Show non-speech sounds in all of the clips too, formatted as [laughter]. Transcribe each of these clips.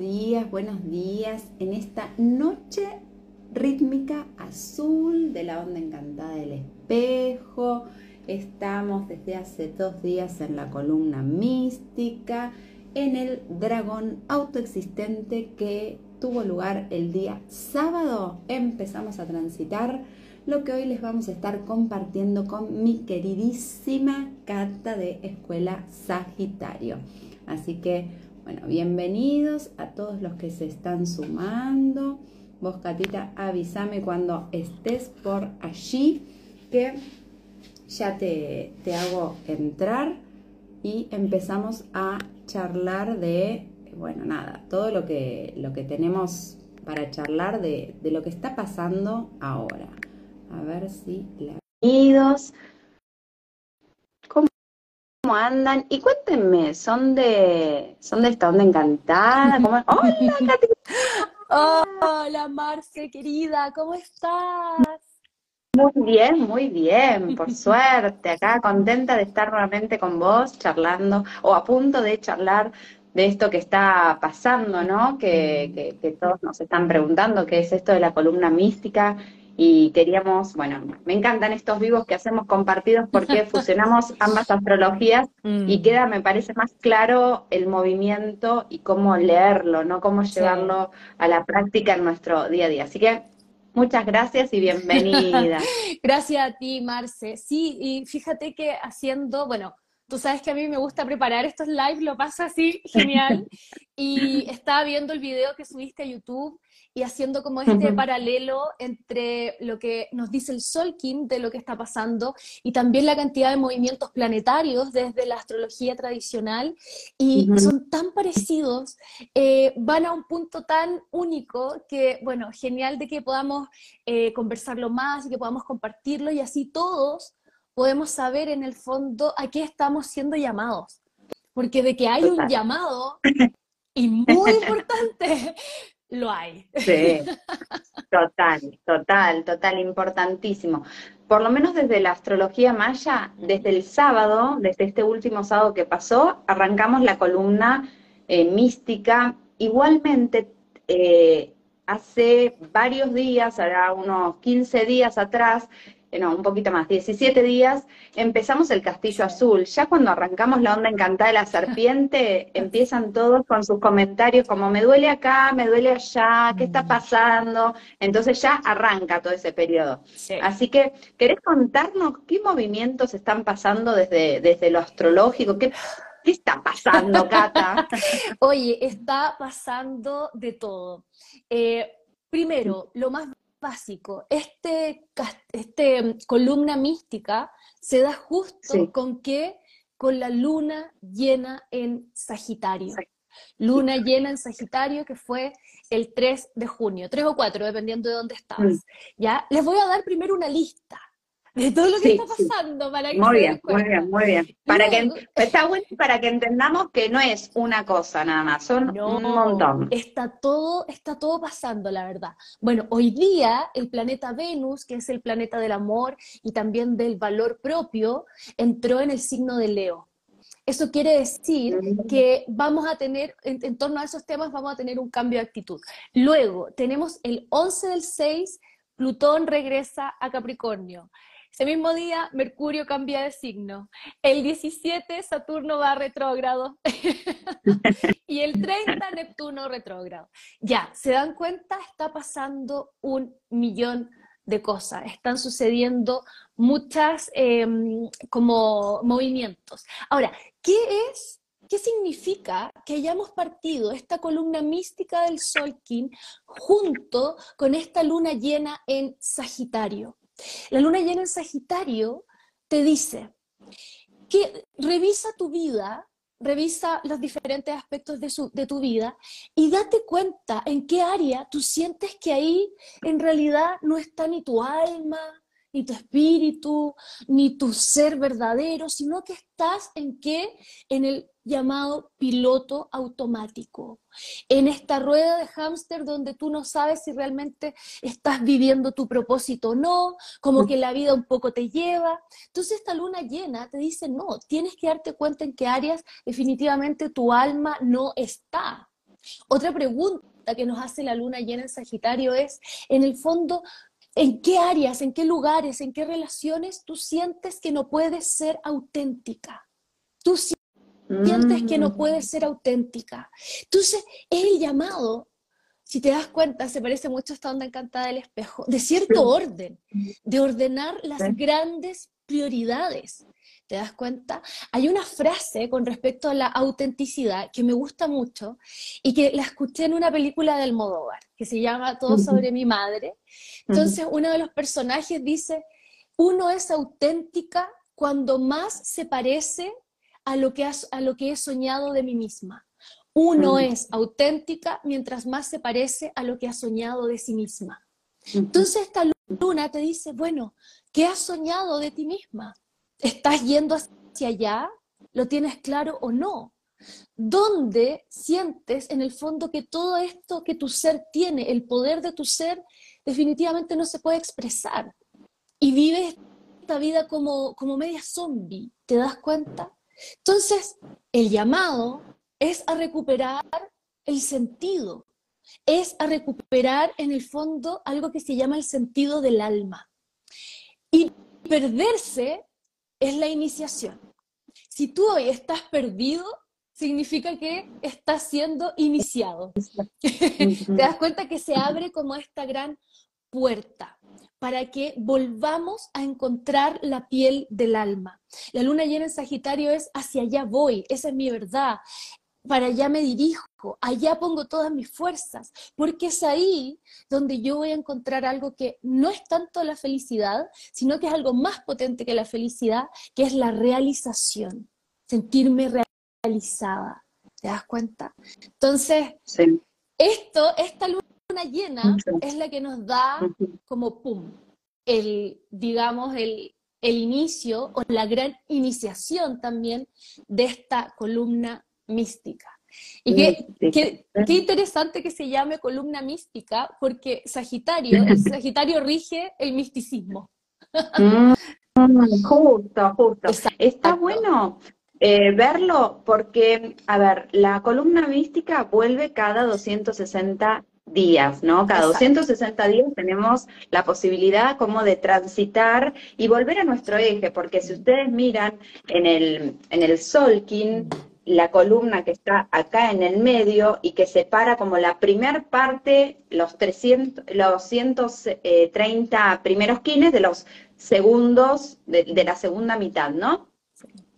días, buenos días en esta noche rítmica azul de la onda encantada del espejo. Estamos desde hace dos días en la columna mística, en el dragón autoexistente que tuvo lugar el día sábado. Empezamos a transitar lo que hoy les vamos a estar compartiendo con mi queridísima Cata de Escuela Sagitario. Así que bueno, bienvenidos a todos los que se están sumando. Vos, Catita, avísame cuando estés por allí, que ya te, hago entrar y empezamos a charlar de, bueno, nada, todo lo que, lo que tenemos para charlar de, de lo que está pasando ahora. A ver si... Bienvenidos andan? Y cuéntenme, ¿son de, son de esta onda encantada? [laughs] Hola, Hola, Marce, querida, ¿cómo estás? Muy bien, muy bien, por suerte. Acá contenta de estar nuevamente con vos, charlando, o a punto de charlar de esto que está pasando, ¿no? Que, que, que todos nos están preguntando, qué es esto de la columna mística y queríamos, bueno, me encantan estos vivos que hacemos compartidos porque [laughs] fusionamos ambas astrologías y mm. queda, me parece, más claro el movimiento y cómo leerlo, ¿no? Cómo llevarlo a la práctica en nuestro día a día. Así que muchas gracias y bienvenida. [laughs] gracias a ti, Marce. Sí, y fíjate que haciendo, bueno, Tú sabes que a mí me gusta preparar estos lives, lo paso así, genial. [laughs] Y estaba viendo el video que subiste a YouTube y haciendo como este paralelo entre lo que nos dice el Solkin de lo que está pasando y también la cantidad de movimientos planetarios desde la astrología tradicional. Y son tan parecidos, eh, van a un punto tan único que, bueno, genial de que podamos eh, conversarlo más y que podamos compartirlo y así todos podemos saber en el fondo a qué estamos siendo llamados. Porque de que hay un llamado, [laughs] y muy importante, lo hay. Sí, total, total, total, importantísimo. Por lo menos desde la astrología maya, desde el sábado, desde este último sábado que pasó, arrancamos la columna eh, mística. Igualmente, eh, hace varios días, ahora unos 15 días atrás, no, un poquito más, 17 días, empezamos el Castillo Azul. Ya cuando arrancamos la onda encantada de la serpiente, [laughs] empiezan todos con sus comentarios como me duele acá, me duele allá, ¿qué está mm. pasando? Entonces ya arranca todo ese periodo. Así que, ¿querés contarnos qué movimientos están pasando desde, desde lo astrológico? ¿Qué, ¿Qué está pasando, Cata? [laughs] Oye, está pasando de todo. Eh, primero, lo más básico. Este, este columna mística se da justo con que con la luna llena en Sagitario. Luna llena en Sagitario que fue el 3 de junio, 3 o 4, dependiendo de dónde estabas. Mm. ¿Ya? Les voy a dar primero una lista de todo lo que está pasando para que muy bien, muy bien, muy bien. Para que está bueno para que entendamos que no es una cosa nada más, son un montón. Está todo, está todo pasando, la verdad. Bueno, hoy día el planeta Venus, que es el planeta del amor y también del valor propio, entró en el signo de Leo. Eso quiere decir que vamos a tener, en, en, torno a esos temas, vamos a tener un cambio de actitud. Luego, tenemos el 11 del 6, Plutón regresa a Capricornio. Ese mismo día, Mercurio cambia de signo. El 17, Saturno va retrógrado. [laughs] y el 30, Neptuno retrógrado. Ya, ¿se dan cuenta? Está pasando un millón de cosas. Están sucediendo muchas em, como movimientos. Ahora, ¿qué es ¿Qué significa que hayamos partido esta columna mística del Solkin junto con esta luna llena en Sagitario? La luna llena en Sagitario te dice que revisa tu vida, revisa los diferentes aspectos de, de, tu vida y date cuenta en qué área tú sientes que ahí en realidad no está ni tu alma, ni tu espíritu, ni tu ser verdadero, sino que estás en qué? En el llamado piloto automático, en esta rueda de hámster donde tú no sabes si realmente estás viviendo tu propósito o no, como que la vida un poco te lleva. Entonces esta luna llena te dice, no, tienes que darte cuenta en qué áreas definitivamente tu alma no está. Otra pregunta que nos hace la luna llena en Sagitario es, en el fondo, ¿en qué áreas, en qué lugares, en qué relaciones tú sientes que no puedes ser auténtica? Tú sientes que no mm. puedes ser auténtica. Entonces, es el llamado si te das cuenta, se parece mucho a esta onda encantada del espejo, de cierto orden, de ordenar las grandes prioridades. ¿Te das cuenta? Hay una frase con respecto a la autenticidad que me gusta mucho y que la escuché en una película del Almodóvar, que se llama Todo sobre mi madre. Entonces, uno de los personajes dice, uno es auténtica cuando más se parece a lo que, a lo que he soñado de mí misma. Uno es auténtica mientras más se parece a lo que ha soñado de sí misma. Entonces esta luna te dice, bueno, ¿qué has soñado de ti misma? ¿Estás yendo hacia allá? ¿Lo tienes claro o no? ¿Dónde sientes en el fondo que todo esto que tu ser tiene, el poder de tu ser, definitivamente no se puede expresar? Y vives esta vida como, como media zombie, ¿te das cuenta? Entonces, el llamado es a recuperar el sentido, es a recuperar en el fondo algo que se llama el sentido del alma. Y perderse es la iniciación. Si tú hoy estás perdido, significa que estás siendo iniciado. [laughs] Te das cuenta que se abre como esta gran puerta para que volvamos a encontrar la piel del alma. La luna llena en Sagitario es hacia allá voy, esa es mi verdad, para allá me dirijo, allá pongo todas mis fuerzas, porque es ahí donde yo voy a encontrar algo que no es tanto la felicidad, sino que es algo más potente que la felicidad, que es la realización, sentirme realizada. ¿Te das cuenta? Entonces, esto, esta luna llena es la que nos da como pum, el, digamos, el, el inicio o la gran iniciación también de esta columna mística. Y qué, qué, interesante que se llame columna mística, porque Sagitario, el [laughs] Sagitario rige el misticismo. Mm, justo, justo. Está bueno eh, verlo porque, a ver, la columna mística vuelve cada 260 días, ¿no? Cada 260 días tenemos la posibilidad como de transitar y volver a nuestro eje, porque si ustedes miran en el, en el Solkin, la columna que está acá en el medio y que separa como la primer parte, los, 300, los 130 eh, primeros quines de los segundos, de, la segunda mitad, ¿no?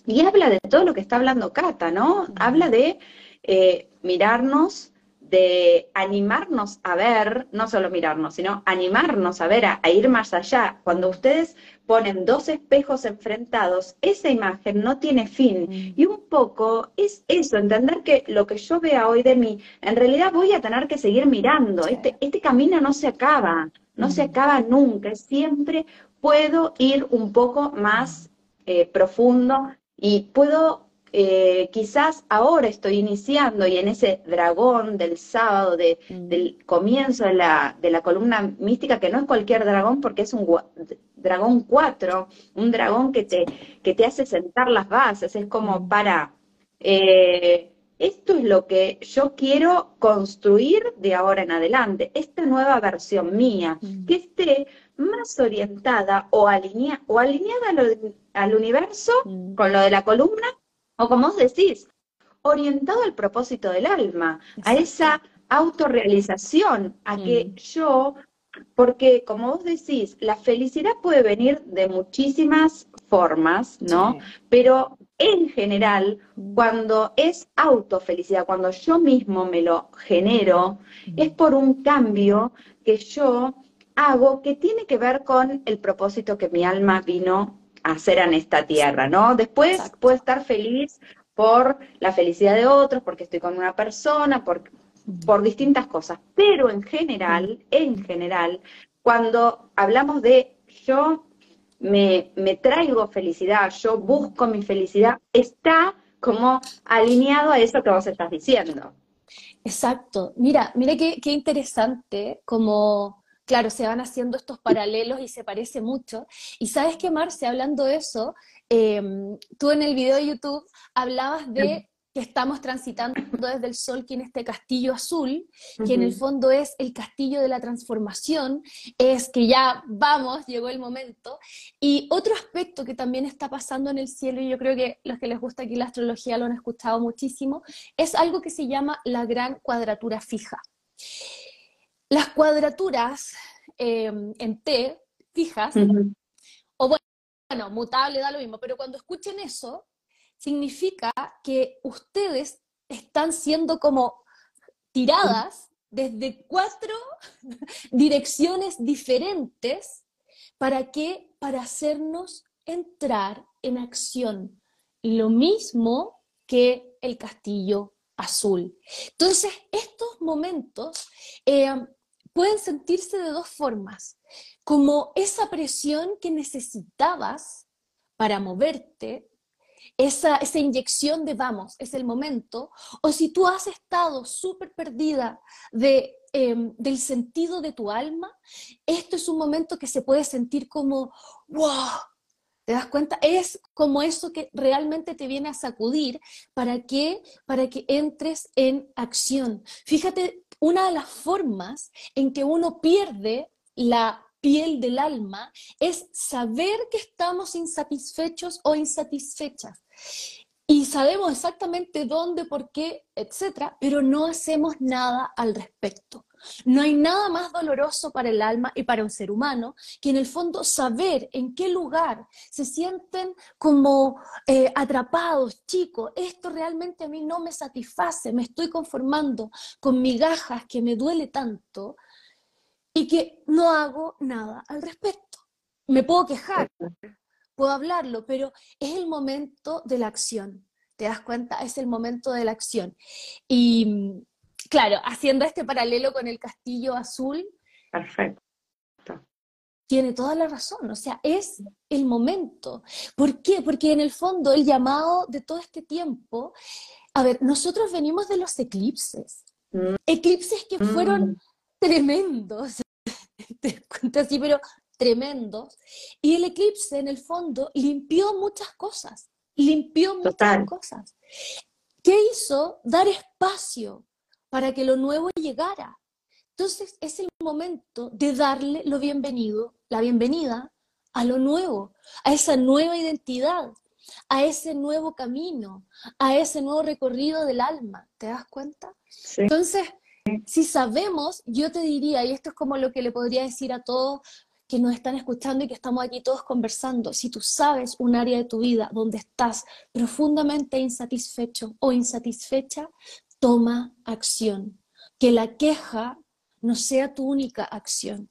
Y habla de todo lo que está hablando Cata, ¿no? Habla de eh, mirarnos de animarnos a ver, no solo mirarnos, sino animarnos a ver, a, ir más allá. Cuando ustedes ponen dos espejos enfrentados, esa imagen no tiene fin. Mm. Y un poco es eso, entender que lo que yo vea hoy de mí, en realidad voy a tener que seguir mirando. Este, este camino no se acaba, no se mm. acaba nunca. Siempre puedo ir un poco más eh, profundo y puedo eh, quizás ahora estoy iniciando y en ese dragón del sábado, mm. del comienzo de la, de la columna mística, que no es cualquier dragón porque es un dragón 4, un dragón que te, que te hace sentar las bases, es como mm. para... Eh, esto es lo que yo quiero construir de ahora en adelante, esta nueva versión mía, mm. que esté más orientada o, alinea, o alineada al universo con lo de la columna o como vos decís, orientado al propósito del alma, a esa autorrealización, a que mm. yo, porque como vos decís, la felicidad puede venir de muchísimas formas, ¿no? Pero en general, mm. cuando es autofelicidad, cuando yo mismo me lo genero, mm. es por un cambio que yo hago que tiene que ver con el propósito que mi alma vino hacer en esta tierra, ¿no? Después puedo estar feliz por la felicidad de otros, porque estoy con una persona, por, por distintas cosas. Pero en general, en general, cuando hablamos de yo me, me traigo felicidad, yo busco mi felicidad, está como alineado a eso que vos estás diciendo. Exacto. Mira, mira qué, qué interesante como claro, se van haciendo estos paralelos y se parece mucho. Y sabes que, Marce, hablando de eso, em, tú en el video de YouTube hablabas de que estamos transitando desde el sol, que en este castillo azul, que en el fondo es el castillo de la transformación, es que ya vamos, llegó el momento. Y otro aspecto que también está pasando en el cielo, y yo creo que los que les gusta aquí la astrología lo han escuchado muchísimo, es algo que se llama la gran cuadratura fija. Las cuadraturas eh, en T, fijas, o bueno, mutable da lo mismo, pero cuando escuchen eso, significa que ustedes están siendo como tiradas desde cuatro [laughs] direcciones diferentes para qué? Para hacernos entrar en acción. Lo mismo que el castillo azul. Entonces, estos momentos eh, pueden sentirse de dos formas, como esa presión que necesitabas para moverte, esa, inyección de vamos, es el momento, o si tú has estado súper perdida em, del sentido de tu alma, esto es un momento que se puede sentir como, wow, ¿Te das cuenta? Es como eso que realmente te viene a sacudir para que, para que entres en acción. Fíjate, una de las formas en que uno pierde la piel del alma es saber que estamos insatisfechos o insatisfechas. Y sabemos exactamente dónde, por qué, etcétera, pero no hacemos nada al respecto. No hay nada más doloroso para el alma y para un ser humano que en el fondo saber en qué lugar se sienten como eh, atrapados, chicos, esto realmente a mí no me satisface, me estoy conformando con migajas que me duele tanto, y que no hago nada al respecto. Me puedo quejar, puedo hablarlo, pero es el momento de la acción. ¿Te das cuenta? Es el momento de la acción. Y claro, haciendo este paralelo con el castillo azul. Perfecto. Tiene toda la razón, o sea, es el momento. ¿Por qué? Porque en el fondo el llamado de todo este tiempo, a ver, nosotros venimos de los eclipses, mm. eclipses que fueron mm. tremendos, [laughs] te cuento así, pero tremendos. Y el eclipse, en el fondo, limpió muchas cosas, limpió muchas cosas. ¿Qué hizo? Dar espacio para que lo nuevo llegara. Entonces es el momento de darle lo bienvenido, la bienvenida a lo nuevo, a esa nueva identidad, a ese nuevo camino, a ese nuevo recorrido del alma. ¿Te das cuenta? Entonces, si sabemos, yo te diría, y esto es como lo que le podría decir a todos que nos están escuchando y que estamos aquí todos conversando, si tú sabes un área de tu vida donde estás profundamente insatisfecho o insatisfecha, toma acción. Que la queja no sea tu única acción,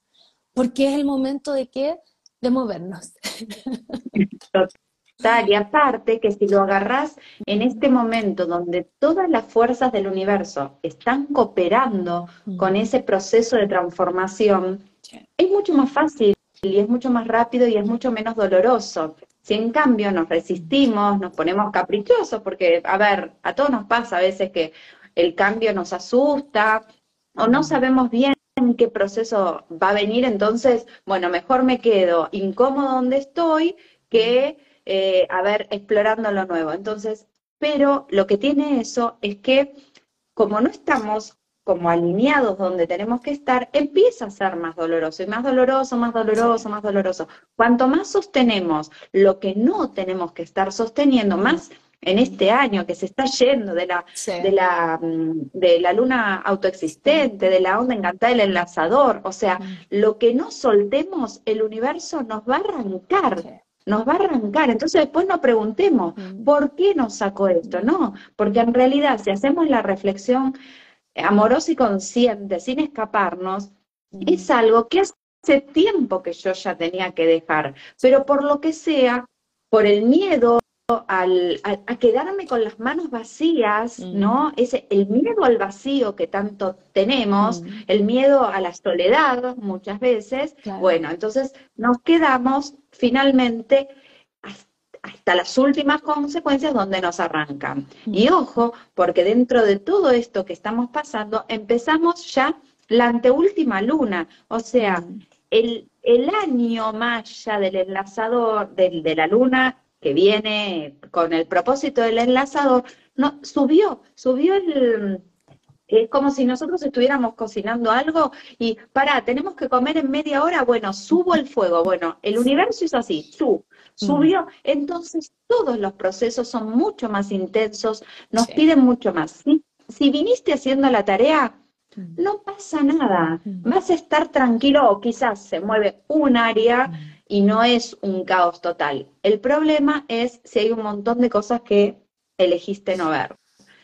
porque es el momento de qué? De movernos. [laughs] Y aparte que si lo agarras en este momento donde todas las fuerzas del universo están cooperando mm. con ese proceso de transformación, es mucho más fácil y es mucho más rápido y es mucho menos doloroso. Si en cambio nos resistimos, nos ponemos caprichosos, porque, a ver, a todos nos pasa a veces que el cambio nos asusta o no sabemos bien qué proceso va a venir, entonces, bueno, mejor me quedo incómodo donde estoy que eh, a ver, explorando lo nuevo. Entonces, pero lo que tiene eso es que como no estamos como alineados donde tenemos que estar, empieza a ser más doloroso y más doloroso, más doloroso, más doloroso. Cuanto más sostenemos lo que no tenemos que estar sosteniendo, más en este año que se está yendo de la, de la, mm, de la luna autoexistente, de la onda encantada del enlazador, o sea, lo que no soltemos, el universo nos va a arrancar nos va a arrancar. Entonces después no preguntemos, mm. ¿por qué nos sacó esto? No, porque en realidad si hacemos la reflexión amorosa y consciente, sin escaparnos, mm. es algo que hace tiempo que yo ya tenía que dejar, pero por lo que sea, por el miedo, al, a, quedarme con las manos vacías, mm. ¿no? Ese, el miedo al vacío que tanto tenemos, el miedo a la soledad muchas veces, bueno, entonces nos quedamos finalmente hasta las últimas consecuencias donde nos arrancan. Y ojo, porque dentro de todo esto que estamos pasando, empezamos ya la anteúltima luna, o sea, el, el año maya del enlazador, del, de la luna que viene con el propósito del enlazador, no, subió, subió el, es como si nosotros estuviéramos cocinando algo y, para, tenemos que comer en media hora, bueno, subo el fuego, bueno, el universo es así, sub, subió, entonces todos los procesos son mucho más intensos, nos piden mucho más. Si, viniste haciendo la tarea, no pasa nada, vas a estar tranquilo o quizás se mueve un área y no es un caos total. El problema es si hay un montón de cosas que elegiste no ver.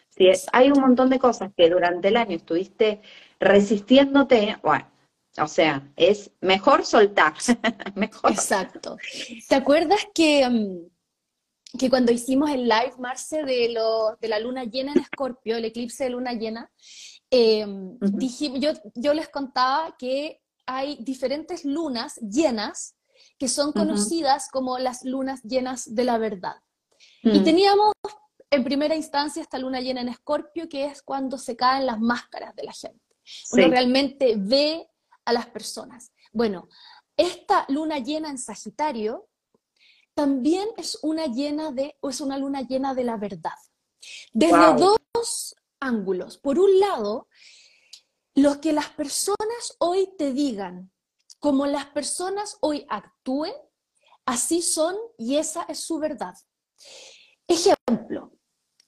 Si hay un montón de cosas que durante el año estuviste resistiéndote, bueno, o sea, es mejor soltar. [laughs] mejor. Exacto. ¿Te acuerdas que, mm, que cuando hicimos el live, Marce, de, lo, de la luna llena en Escorpio, el eclipse de luna llena, em, yo, yo les contaba que hay diferentes lunas llenas que son conocidas como las lunas llenas de la verdad. Y mm. teníamos en primera instancia esta luna llena en Escorpio, que es cuando se caen las máscaras de la gente. Uno realmente ve a las personas. Bueno, esta luna llena en Sagitario también es una llena de, o es una luna llena de la verdad. Desde dos ángulos. Por un lado, lo que las personas hoy te digan, como las personas hoy actúen, así son y esa es su verdad. Ejemplo,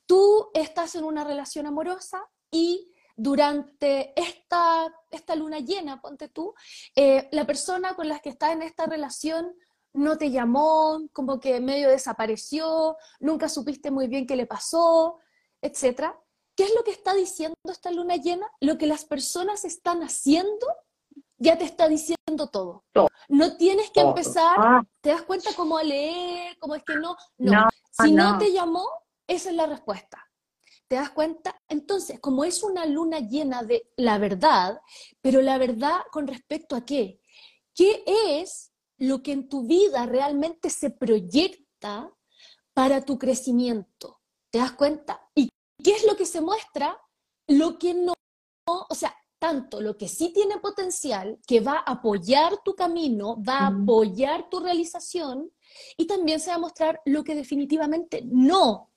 tú estás en una relación amorosa y durante esta, esta luna llena, ponte tú, eh, la persona con la que estás en esta relación no te llamó, como que medio desapareció, nunca supiste muy bien qué le pasó, etc. ¿Qué es lo que está diciendo esta luna llena? Lo que las personas están haciendo ya te está diciendo todo. No tienes que empezar, ah. te das cuenta cómo a leer, cómo es que no. No, si no te llamó, esa es la respuesta. ¿Te das cuenta? Entonces, como es una luna llena de la verdad, pero la verdad con respecto a qué? ¿Qué es lo que en tu vida realmente se proyecta para tu crecimiento? ¿Te das cuenta? ¿Y qué es lo que se muestra? Lo que no, o sea, tanto lo que sí tiene potencial, que va a apoyar tu camino, va a apoyar tu realización, y también se va a mostrar lo que definitivamente no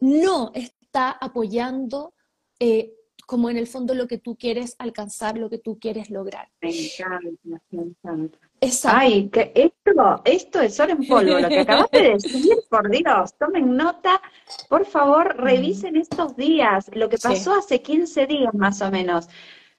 no está apoyando eh, como en el fondo lo que tú quieres alcanzar, lo que tú quieres lograr. Me encanta, me encanta. Ay, que esto, esto es oro en polvo, lo que acabas de decir, por Dios, tomen nota, por favor, revisen estos días, lo que pasó hace 15 días más o menos.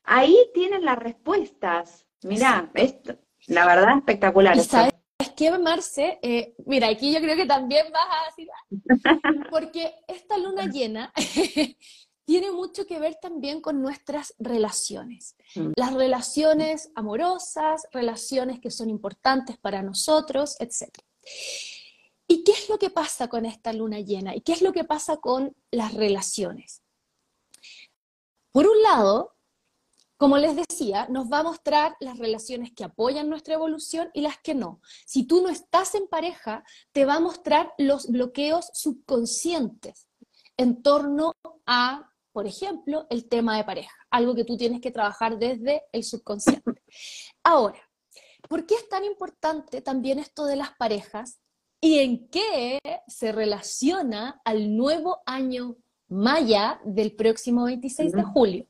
Ahí tienen las respuestas. Mirá, esto, la verdad espectacular. Es que, Marce, eh, mira, aquí yo creo que también vas a decir, [laughs] porque esta luna llena [laughs] tiene mucho que ver también con nuestras relaciones. Mm. Las relaciones amorosas, relaciones que son importantes para nosotros, etc. ¿Y qué es lo que pasa con esta luna llena? ¿Y qué es lo que pasa con las relaciones? Por un lado, como les decía, nos va a mostrar las relaciones que apoyan nuestra evolución y las que no. Si tú no estás en pareja, te va a mostrar los bloqueos subconscientes en torno a, por ejemplo, el tema de pareja, algo que tú tienes que trabajar desde el subconsciente. Ahora, ¿por qué es tan importante también esto de las parejas y en qué se relaciona al nuevo año maya del próximo 26 de julio?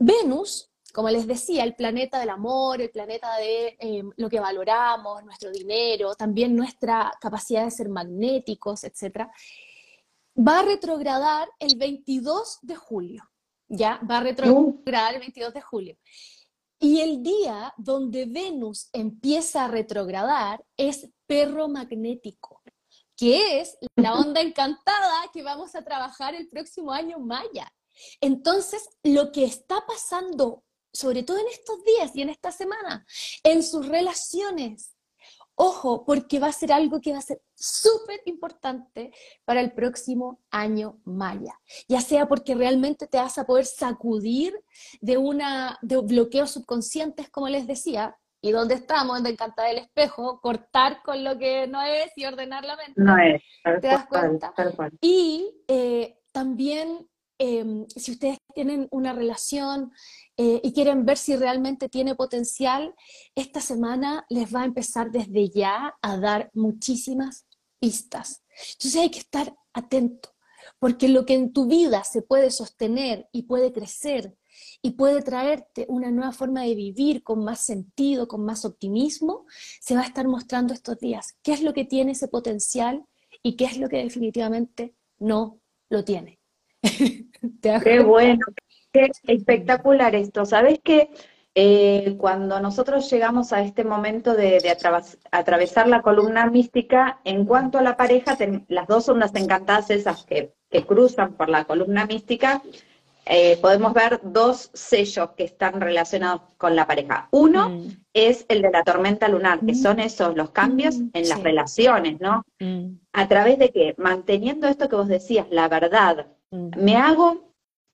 Venus, como les decía, el planeta del amor, el planeta de em, lo que valoramos, nuestro dinero, también nuestra capacidad de ser magnéticos, etc., va a retrogradar el 22 de julio. ¿Ya? Va a retrogradar el 22 de julio. Y el día donde Venus empieza a retrogradar es perro magnético, que es la [laughs] onda encantada que vamos a trabajar el próximo año maya. Entonces, lo que está pasando, sobre todo en estos días y en esta semana, en sus relaciones, ojo, porque va a ser algo que va a ser súper importante para el próximo año maya. Ya sea porque realmente te vas a poder sacudir de, una, de bloqueos subconscientes, como les decía, y donde estamos, en Encantada del Espejo, cortar con lo que no es y ordenar la mente. No es, ¿te das cuenta? Y eh, también Em, si ustedes tienen una relación eh, y quieren ver si realmente tiene potencial, esta semana les va a empezar desde ya a dar muchísimas pistas. Entonces hay que estar atento, Porque lo que en tu vida se puede sostener y puede crecer y puede traerte una nueva forma de vivir con más sentido, con más optimismo, se va a estar mostrando estos días. ¿Qué es lo que tiene ese potencial y qué es lo que definitivamente no lo tiene? [laughs] qué bueno, qué espectacular esto. ¿Sabes qué? Eh, cuando nosotros llegamos a este momento de, atravesar la columna mística, en cuanto a la pareja, las dos ondas encantadas esas que, cruzan por la columna mística, eh, podemos ver dos sellos que están relacionados con la pareja. Uno mm. es el de la tormenta lunar, que mm. son esos los cambios mm, en las relaciones, ¿no? A través de que, manteniendo esto que vos decías, la verdad, me hago,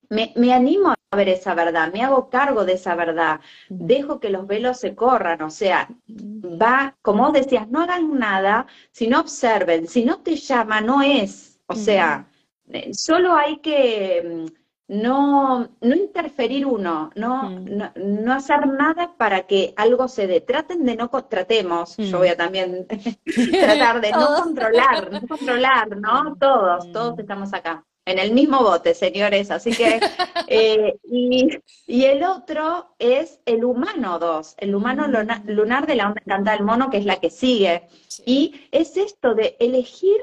me, me animo a ver esa verdad, me hago cargo de esa verdad, dejo que los velos se corran, o sea, va, como vos decías, no hagan nada, sino observen, si no te llama, no es, o sea, eh, solo hay que mm, no, no interferir uno, no, no, hacer nada para que algo se dé. Traten de no, tratemos, yo voy a también [laughs] tratar de no [laughs] controlar, no controlar, ¿no? Todos, todos estamos acá en el mismo bote, señores. Así que, [laughs] eh, y, el otro es el humano 2, el humano mm. lunar de la onda encantada del mono, que es la que sigue. Y es esto de elegir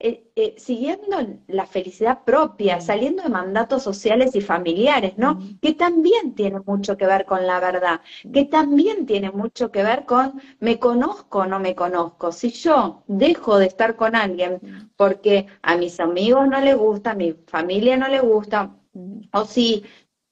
eh, eh, siguiendo la felicidad propia, mm. saliendo de mandatos sociales y familiares, ¿no? Mm. Que también tiene mucho que ver con la verdad, que también tiene mucho que ver con me conozco o no me conozco. Si yo dejo de estar con alguien mm. porque a mis amigos no les gusta, a mi familia no le gusta, o si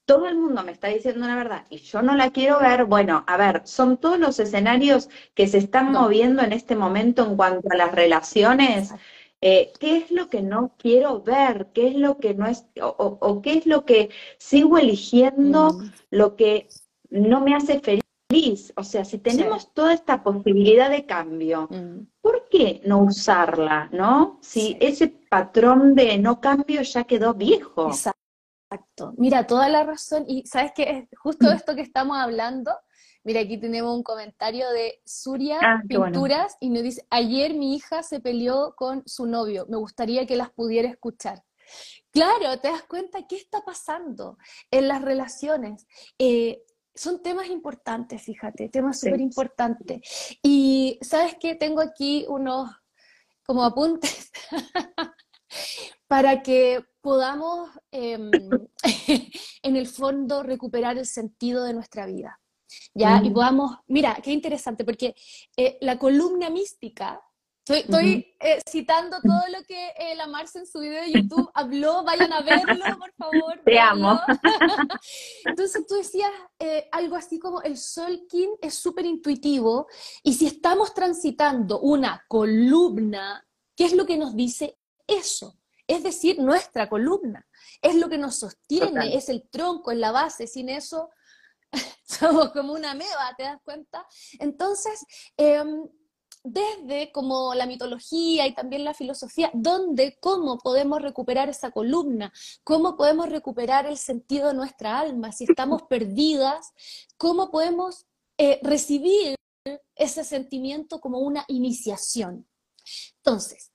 todo el mundo me está diciendo una verdad y yo no la quiero ver, bueno, a ver, son todos los escenarios que se están moviendo en este momento en cuanto a las relaciones. Eh, qué es lo que no quiero ver, qué es lo que no es, o, qué es lo que sigo eligiendo, mm. lo que no me hace feliz. O sea, si tenemos toda esta posibilidad de cambio, mm. ¿por qué no usarla, no? Si ese patrón de no cambio ya quedó viejo. Exacto. Mira, toda la razón, y sabes que es justo esto que estamos hablando, Mira, aquí tenemos un comentario de Suria ah, Pinturas y nos dice, ayer mi hija se peleó con su novio, me gustaría que las pudiera escuchar. Claro, te das cuenta qué está pasando en las relaciones. Eh, son temas importantes, fíjate, temas súper importantes. Y sabes que tengo aquí unos como apuntes [laughs] para que podamos em, [laughs] en el fondo recuperar el sentido de nuestra vida. ¿Ya? Y podamos, mira, qué interesante, porque eh, la columna mística, estoy, eh, citando todo lo que eh, la Marce en su video de YouTube habló, vayan a verlo, por favor. Te amo. [laughs] Entonces tú decías algo así como el Solkin es súper intuitivo y si estamos transitando una columna, ¿qué es lo que nos dice eso? Es decir, nuestra columna. Es lo que nos sostiene, es el tronco, es la base. Sin eso [laughs] somos como una meba, ¿te das cuenta? Entonces, em, desde como la mitología y también la filosofía, ¿dónde, cómo podemos recuperar esa columna? ¿Cómo podemos recuperar el sentido de nuestra alma? Si estamos [laughs] perdidas, ¿cómo podemos eh, recibir ese sentimiento como una iniciación? Entonces,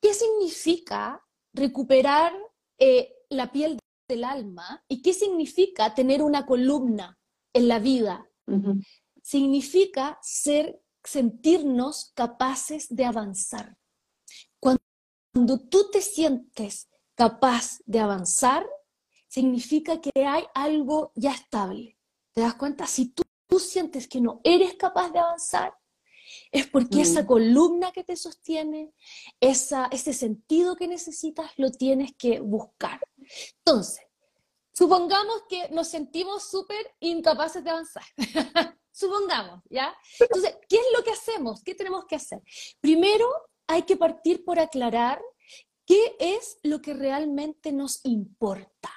¿qué significa recuperar eh, la piel del alma y qué significa tener una columna en la vida. Significa ser, sentirnos capaces de avanzar. Cuando tú te sientes capaz de avanzar, significa que hay algo ya estable. ¿Te das cuenta? Si tú, sientes que no eres capaz de avanzar, es porque esa mm. columna que te sostiene, esa, ese sentido que necesitas, lo tienes que buscar. Entonces, Supongamos que nos sentimos súper incapaces de avanzar. [laughs] Supongamos, ¿ya? Entonces, ¿qué es lo que hacemos? ¿Qué tenemos que hacer? Primero, hay que partir por aclarar qué es lo que realmente nos importa.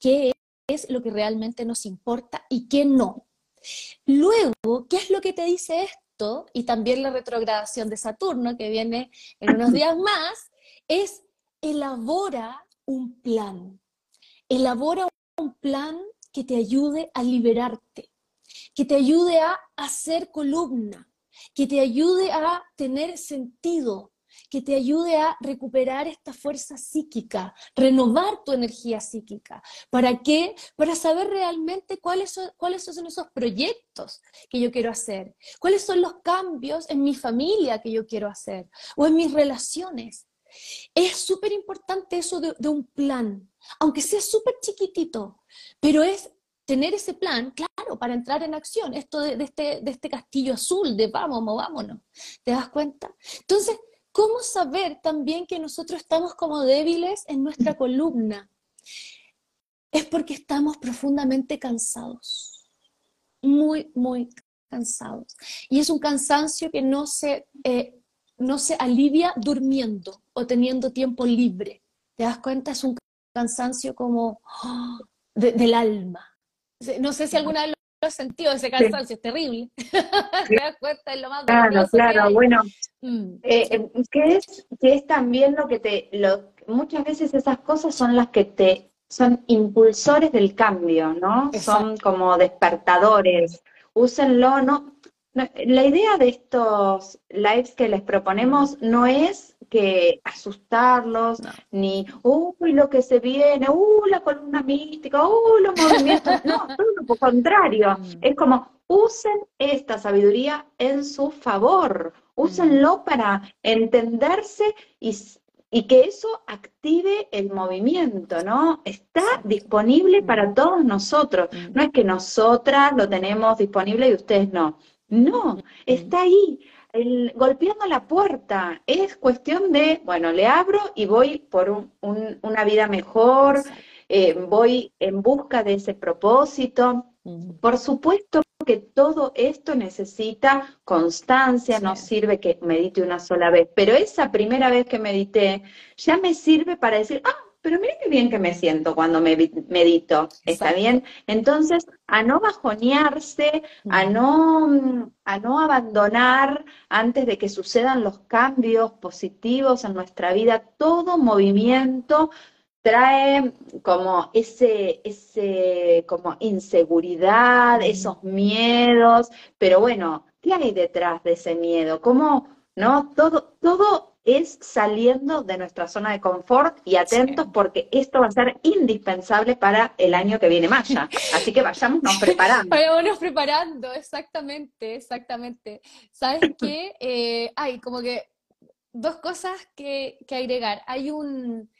¿Qué es lo que realmente nos importa y qué no? Luego, ¿qué es lo que te dice esto? Y también la retrogradación de Saturno, que viene en unos [laughs] días más, es elabora un plan elabora un plan que te ayude a liberarte, que te ayude a hacer columna, que te ayude a tener sentido, que te ayude a recuperar esta fuerza psíquica, renovar tu energía psíquica. ¿Para qué? Para saber realmente cuáles son, cuáles son esos proyectos que yo quiero hacer, cuáles son los cambios en mi familia que yo quiero hacer o en mis relaciones. Es súper importante eso de, de, un plan, aunque sea súper chiquitito, pero es tener ese plan, claro, para entrar en acción, esto de, este, de este castillo azul, de vamos, movámonos, ¿te das cuenta? Entonces, ¿cómo saber también que nosotros estamos como débiles en nuestra columna? Es porque estamos profundamente cansados, muy, muy cansados. Y es un cansancio que no se, eh, no se alivia durmiendo o teniendo tiempo libre. ¿Te das cuenta? Es un cansancio como ¡oh! del alma. No sé si alguna vez lo has sentido, ese cansancio es terrible. [laughs] Te das cuenta, es lo más Claro, claro, bueno. Mm. Eh, eh, ¿qué, es, ¿Qué es también lo que te... Lo, muchas veces esas cosas son las que te... son impulsores del cambio, ¿no? Son como despertadores. Úsenlo, ¿no? La idea de estos lives que les proponemos no es que asustarlos, ni, uy, lo que se viene, uy, la columna mística, uy, los movimientos. no, [laughs] todo lo contrario. Mm. Es como, usen esta sabiduría en su favor, úsenlo mm. para entenderse y, y, que eso active el movimiento, ¿no? Está disponible mm. para todos nosotros. No es que nosotras lo tenemos disponible y ustedes no. No, está ahí el, golpeando la puerta. Es cuestión de, bueno, le abro y voy por una vida mejor, eh, voy en busca de ese propósito. Por supuesto que todo esto necesita constancia, no sirve que medite una sola vez, pero esa primera vez que medité ya me sirve para decir, ah, pero mire qué bien que me siento cuando me medito, ¿está bien? Entonces, a no bajonearse, a no, a no abandonar antes de que sucedan los cambios positivos en nuestra vida, todo movimiento trae como ese, ese, como inseguridad, esos miedos, pero bueno, ¿qué hay detrás de ese miedo? ¿Cómo, no? Todo, todo es saliendo de nuestra zona de confort y atentos porque esto va a ser indispensable para el año que viene Maya. [laughs] Así que vayámonos preparando. [laughs] Vayámonos preparando, exactamente, exactamente. ¿Sabes [laughs] qué? Eh, hay como que dos cosas que, agregar. Hay un,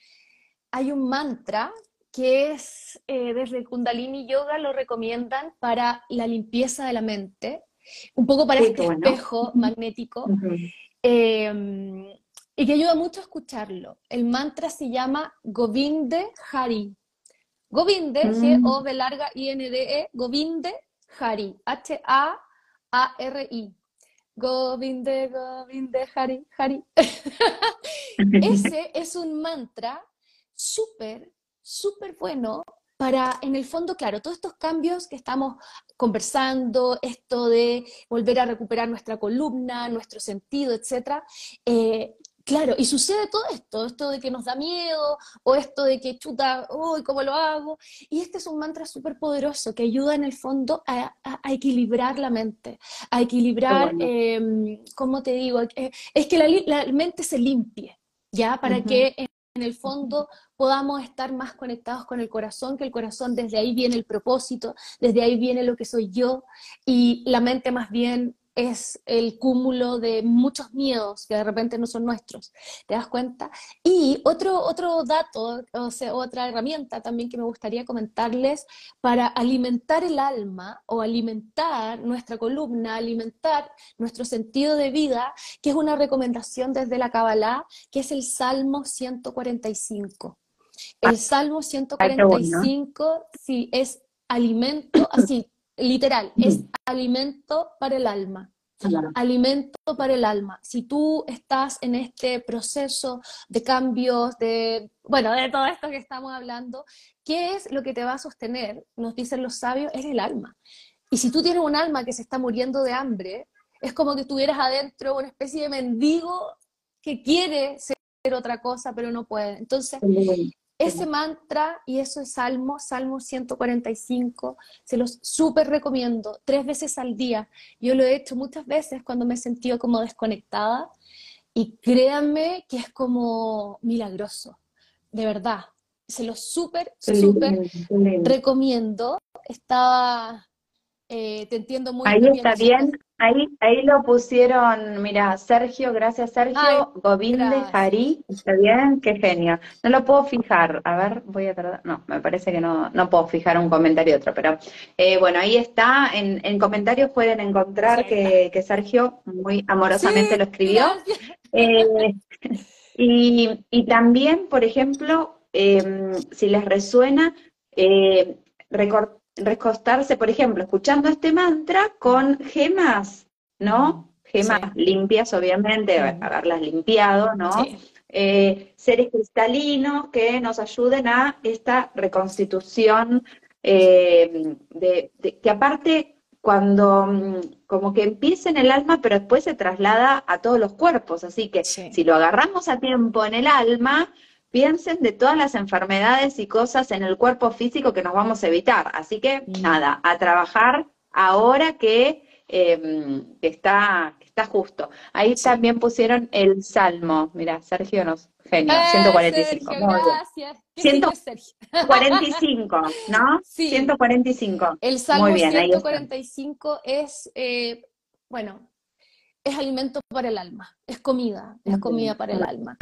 hay un mantra que es eh, desde el Kundalini Yoga lo recomiendan para la limpieza de la mente, un poco para este espejo magnético y que ayuda mucho a escucharlo. El mantra se llama Govinde Hari. Govinde, mm. G-O v larga I-N-D-E, Govinde Hari, H-A-A-R-I. Govinde, Govinde Hari, Hari. [laughs] Ese es un mantra súper, súper bueno para, en el fondo, claro, todos estos cambios que estamos conversando, esto de volver a recuperar nuestra columna, nuestro sentido, etcétera, eh, Claro, y sucede todo esto, esto de que nos da miedo, o esto de que chuta, uy, ¿cómo lo hago? Y este es un mantra súper poderoso que ayuda en el fondo a, equilibrar la mente, a equilibrar, em, ¿cómo te digo? Eh, es que la, mente se limpie, ¿ya? Para que en el fondo podamos estar más conectados con el corazón, que el corazón desde ahí viene el propósito, desde ahí viene lo que soy yo, y la mente más bien es el cúmulo de muchos miedos que de repente no son nuestros, ¿te das cuenta? Y otro, otro dato, o sea, otra herramienta también que me gustaría comentarles para alimentar el alma o alimentar nuestra columna, alimentar nuestro sentido de vida, que es una recomendación desde la Kabbalah, que es el Salmo 145. El Salmo 145, sí, es alimento, así, literal, es alimento para el alma. Alimento para el alma. Si tú estás en este proceso de cambios, de, bueno, de todo esto que estamos hablando, ¿qué es lo que te va a sostener? Nos dicen los sabios, es el alma. Y si tú tienes un alma que se está muriendo de hambre, es como que tuvieras adentro una especie de mendigo que quiere ser otra cosa, pero no puede. Entonces, ese mantra y eso es Salmo, Salmo 145, se los súper recomiendo, tres veces al día. Yo lo he hecho muchas veces cuando me he sentido como desconectada Y créanme que es como milagroso, de verdad. Se lo súper, súper recomiendo. Estaba, eh, te entiendo muy bien. Ahí está bien, ahí, ahí lo pusieron, mira, Sergio, gracias Sergio, Govinde Jari, está bien, qué genio. No lo puedo fijar, a ver, voy a tardar, no, me parece que no, no puedo fijar un comentario otro, pero eh, bueno, ahí está, en, en comentarios pueden encontrar que, que, Sergio muy amorosamente lo escribió. Eh, [laughs] y, y, también, por ejemplo, em, si les resuena, eh, recostarse, por ejemplo, escuchando este mantra con gemas, ¿no? Gemas limpias, obviamente, haberlas limpiado, ¿no? Eh, seres cristalinos que nos ayuden a esta reconstitución eh, de, que aparte cuando mm, como que empieza en el alma, pero después se traslada a todos los cuerpos. Así que si lo agarramos a tiempo en el alma, piensen de todas las enfermedades y cosas en el cuerpo físico que nos vamos a evitar. Así que nada, a trabajar ahora que, em, está, está justo. Ahí también pusieron el salmo. Mira, Sergio nos genio, 145. Eh, gracias. 145, [laughs] ¿no? Sí. 145. El Salmo Muy bien, 145 es, eh, bueno, es alimento para el alma, es comida, es comida para el alma.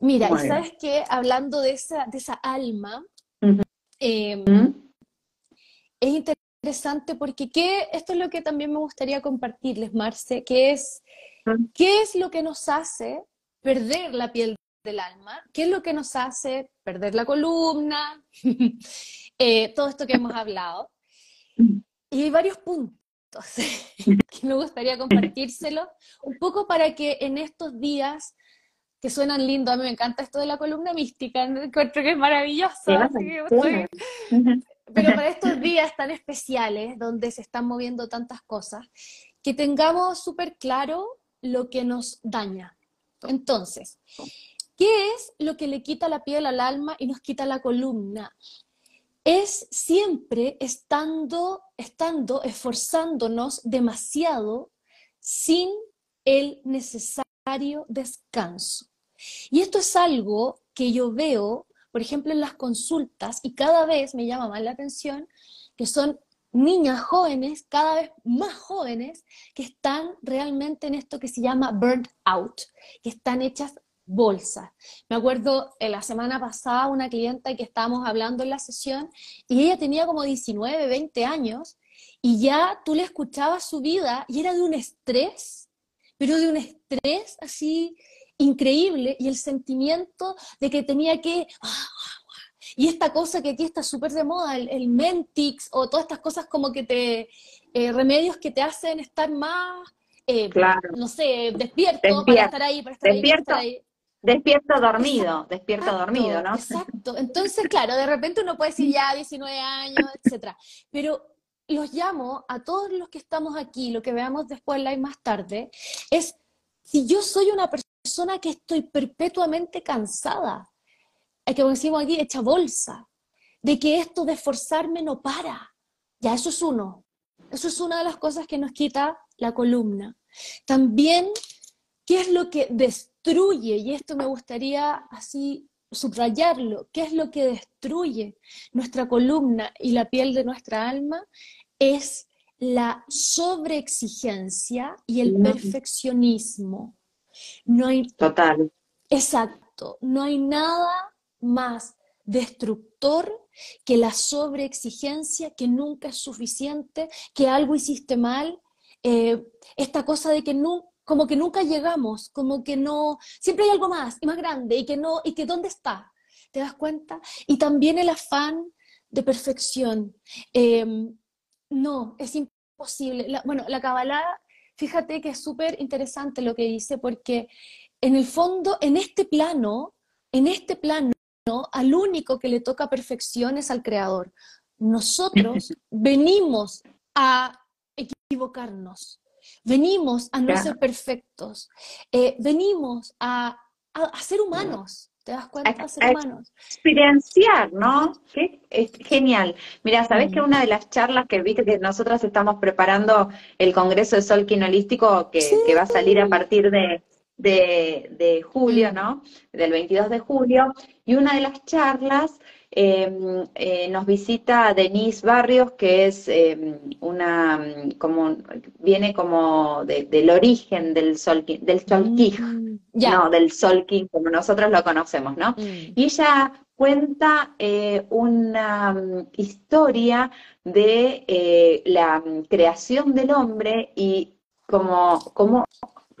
Mira, y sabes que hablando de esa, de esa alma, em, es interesante porque ¿qué? esto es lo que también me gustaría compartirles, Marce, que es, ¿qué es lo que nos hace perder la piel del alma? ¿Qué es lo que nos hace perder la columna? [laughs] Eh, todo esto que hemos hablado. Y hay varios puntos [laughs] [laughs] que me gustaría compartírselo, un poco para que en estos días que suenan lindos, a mí me encanta esto de la columna mística, encuentro que es maravilloso, pero para estos días tan especiales, donde se están moviendo tantas cosas, que tengamos súper claro lo que nos daña. Entonces, ¿qué es lo que le quita la piel al alma y nos quita la columna? Es siempre estando, estando, esforzándonos demasiado sin el necesario descanso. Y esto es algo que yo veo, por ejemplo, en las consultas, y cada vez me llama más la atención, que son niñas jóvenes, cada vez más jóvenes, que están realmente en esto que se llama burnt out, que están hechas bolsa. Me acuerdo en la semana pasada una clienta que estábamos hablando en la sesión y ella tenía como 19, 20 años y ya tú le escuchabas su vida y era de un estrés, pero de un estrés así increíble y el sentimiento de que tenía que... Y esta cosa que aquí está súper de moda, el, Mentix o todas estas cosas como que te... Eh, remedios que te hacen estar más eh, no sé, despierto, para estar ahí, para estar despierto, ahí. Despierto dormido, despierto dormido, ¿no? Exacto. Entonces, claro, de repente uno puede decir ya 19 años, etcétera. Pero los llamo a todos los que estamos aquí, lo que veamos después live más tarde, es si yo soy una persona que estoy perpetuamente cansada, que decimos aquí, hecha bolsa, de que esto de esforzarme no para. Ya, eso es uno. Eso es una de las cosas que nos quita la columna. También, ¿qué es lo que destruye, y esto me gustaría así subrayarlo, qué es lo que destruye nuestra columna y la piel de nuestra alma, es la sobreexigencia y el perfeccionismo. No hay, Total. Exacto, no hay nada más destructor que la sobreexigencia, que nunca es suficiente, que algo hiciste mal, eh, esta cosa de que nunca como que nunca llegamos, como que no, siempre hay algo más y más grande y que no, y que dónde está, ¿te das cuenta? Y también el afán de perfección. Em, no, es imposible. bueno, la Kabbalah, fíjate que es súper interesante lo que dice, porque en el fondo, en este plano, en este plano, al único que le toca perfección es al Creador. Nosotros [laughs] venimos a equivocarnos. Venimos a no ser perfectos, eh, venimos a, ser humanos. ¿Te das cuenta? A, ser humanos. Experienciar, ¿no? Es genial. Mira, ¿sabés que una de las charlas que viste que nosotros estamos preparando el Congreso de Sol Quinolístico que, que va a salir a partir de, de, julio, mm. ¿no? Del 22 de julio, y una de las charlas em, eh, nos visita Denise Barrios, que es em, una, como, viene como del origen del sol, del solquij, mm, no, del solquij, como nosotros lo conocemos, ¿no? Mm. Y ella cuenta eh, una historia de eh, la creación del hombre y como, como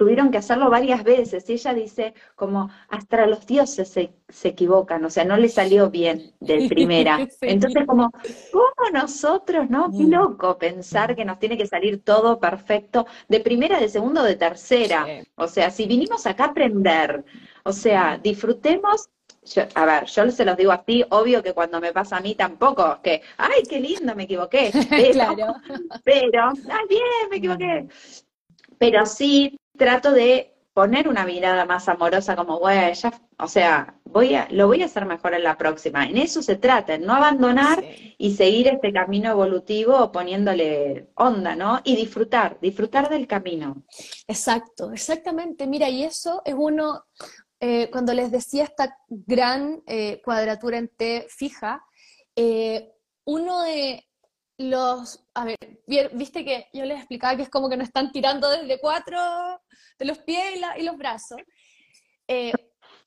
tuvieron que hacerlo varias veces. Y ella dice, como hasta los dioses se, equivocan, o sea, no le salió bien de primera. [laughs] Entonces, como, ¿cómo nosotros, no? Qué mm. loco pensar que nos tiene que salir todo perfecto de primera, de segundo, de tercera. O sea, si vinimos acá a aprender, o sea, disfrutemos a ver, yo se los digo así, obvio que cuando me pasa a mí tampoco, que, ay, qué lindo, me equivoqué. [laughs] Pero, claro. [laughs] pero, ay, bien, me equivoqué. Pero sí, trato de poner una mirada más amorosa como, bueno, ya, o sea, voy a, lo voy a hacer mejor en la próxima. En eso se trata, en no abandonar y seguir este camino evolutivo poniéndole onda, ¿no? Y disfrutar, disfrutar del camino. Exacto, exactamente. Mira, y eso es uno, eh, cuando les decía esta gran eh, cuadratura en T fija, eh, uno de los, a ver, viste que yo les explicaba que es como que nos están tirando desde cuatro de los pies y, los brazos. Eh,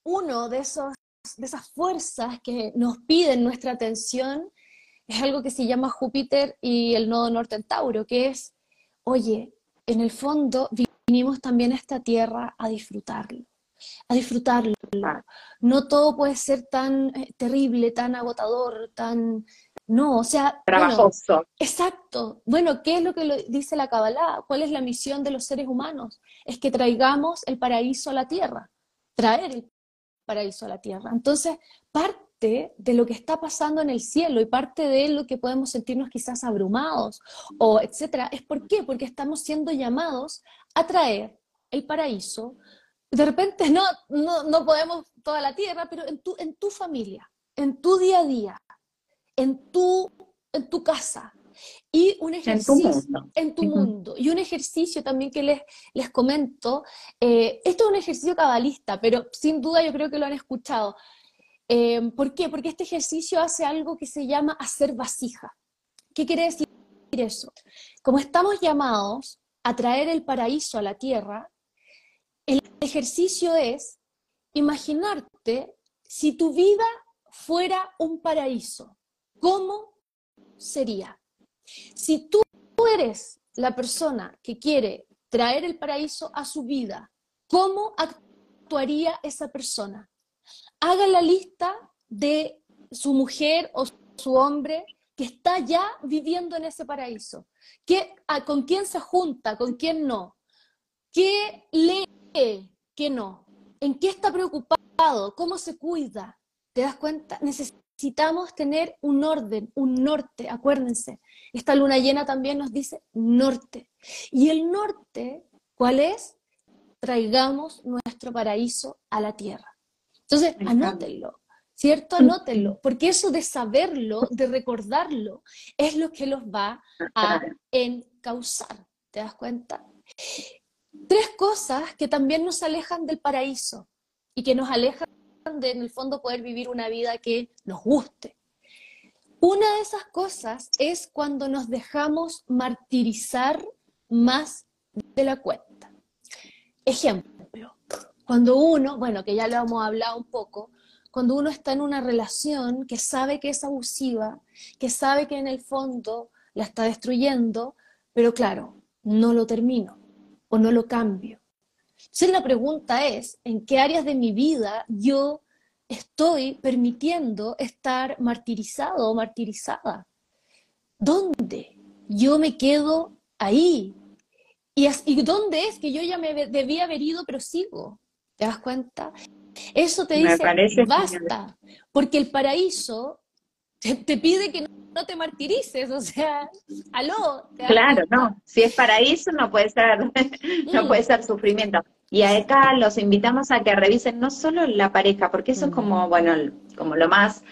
uno de, esos, de esas fuerzas que nos piden nuestra atención es algo que se llama Júpiter y el nodo norte en Tauro, que es, oye, en el fondo vinimos también a esta tierra a disfrutarlo, a disfrutarlo. No todo puede ser tan eh, terrible, tan agotador, tan no, o sea. Trabajoso. exacto. Bueno, ¿qué es lo que dice la Kabbalah? ¿Cuál es la misión de los seres humanos? Es que traigamos el paraíso a la tierra. Traer el paraíso a la tierra. Entonces, parte de lo que está pasando en el cielo y parte de lo que podemos sentirnos quizás abrumados o etcétera, es por qué? Porque estamos siendo llamados a traer el paraíso. De repente no, no, no podemos toda la tierra, pero en tu, en tu familia, en tu día a día, en tu, en tu casa. Y un ejercicio en tu mundo. Y un ejercicio también que les, les comento, eh, esto es un ejercicio cabalista, pero sin duda yo creo que lo han escuchado. Eh, ¿Por qué? Porque este ejercicio hace algo que se llama hacer vasija. ¿Qué quiere decir eso? Como estamos llamados a traer el paraíso a la tierra, el ejercicio es imaginarte si tu vida fuera un paraíso. ¿Cómo sería? Si tú eres la persona que quiere traer el paraíso a su vida, ¿cómo actuaría esa persona? Haga la lista de su mujer o su hombre que está ya viviendo en ese paraíso. ¿Qué, ¿Con quién se junta? ¿Con quién no? ¿Qué lee? ¿Qué no? ¿En qué está preocupado? ¿Cómo se cuida? ¿Te das cuenta? Necesitamos tener un orden, un norte, acuérdense. Esta luna llena también nos dice norte. Y el norte, ¿cuál es? Traigamos nuestro paraíso a la tierra. Entonces, anótenlo, ¿cierto? Anótenlo, porque eso de saberlo, de recordarlo, es lo que los va a encauzar. ¿Te das cuenta? Tres cosas que también nos alejan del paraíso y que nos alejan de, en el fondo, poder vivir una vida que nos guste. Una de esas cosas es cuando nos dejamos martirizar más de la cuenta. Ejemplo, cuando uno, bueno, que ya lo hemos hablado un poco, cuando uno está en una relación que sabe que es abusiva, que sabe que en el fondo la está destruyendo, pero claro, no lo termino o no lo cambio entonces la pregunta es, ¿en qué áreas de mi vida yo estoy permitiendo estar martirizado o martirizada? ¿Dónde? Yo me quedo ahí. ¿Y, y dónde es que yo ya me debía haber ido, pero sigo? ¿Te das cuenta? Eso te dice, basta, porque el paraíso te, pide que no, te martirices, o sea, aló. Claro, no, si es paraíso no puede ser, [laughs] no mm. puede ser sufrimiento. Y acá los invitamos a que revisen no solo la pareja, porque eso es como, bueno, como lo más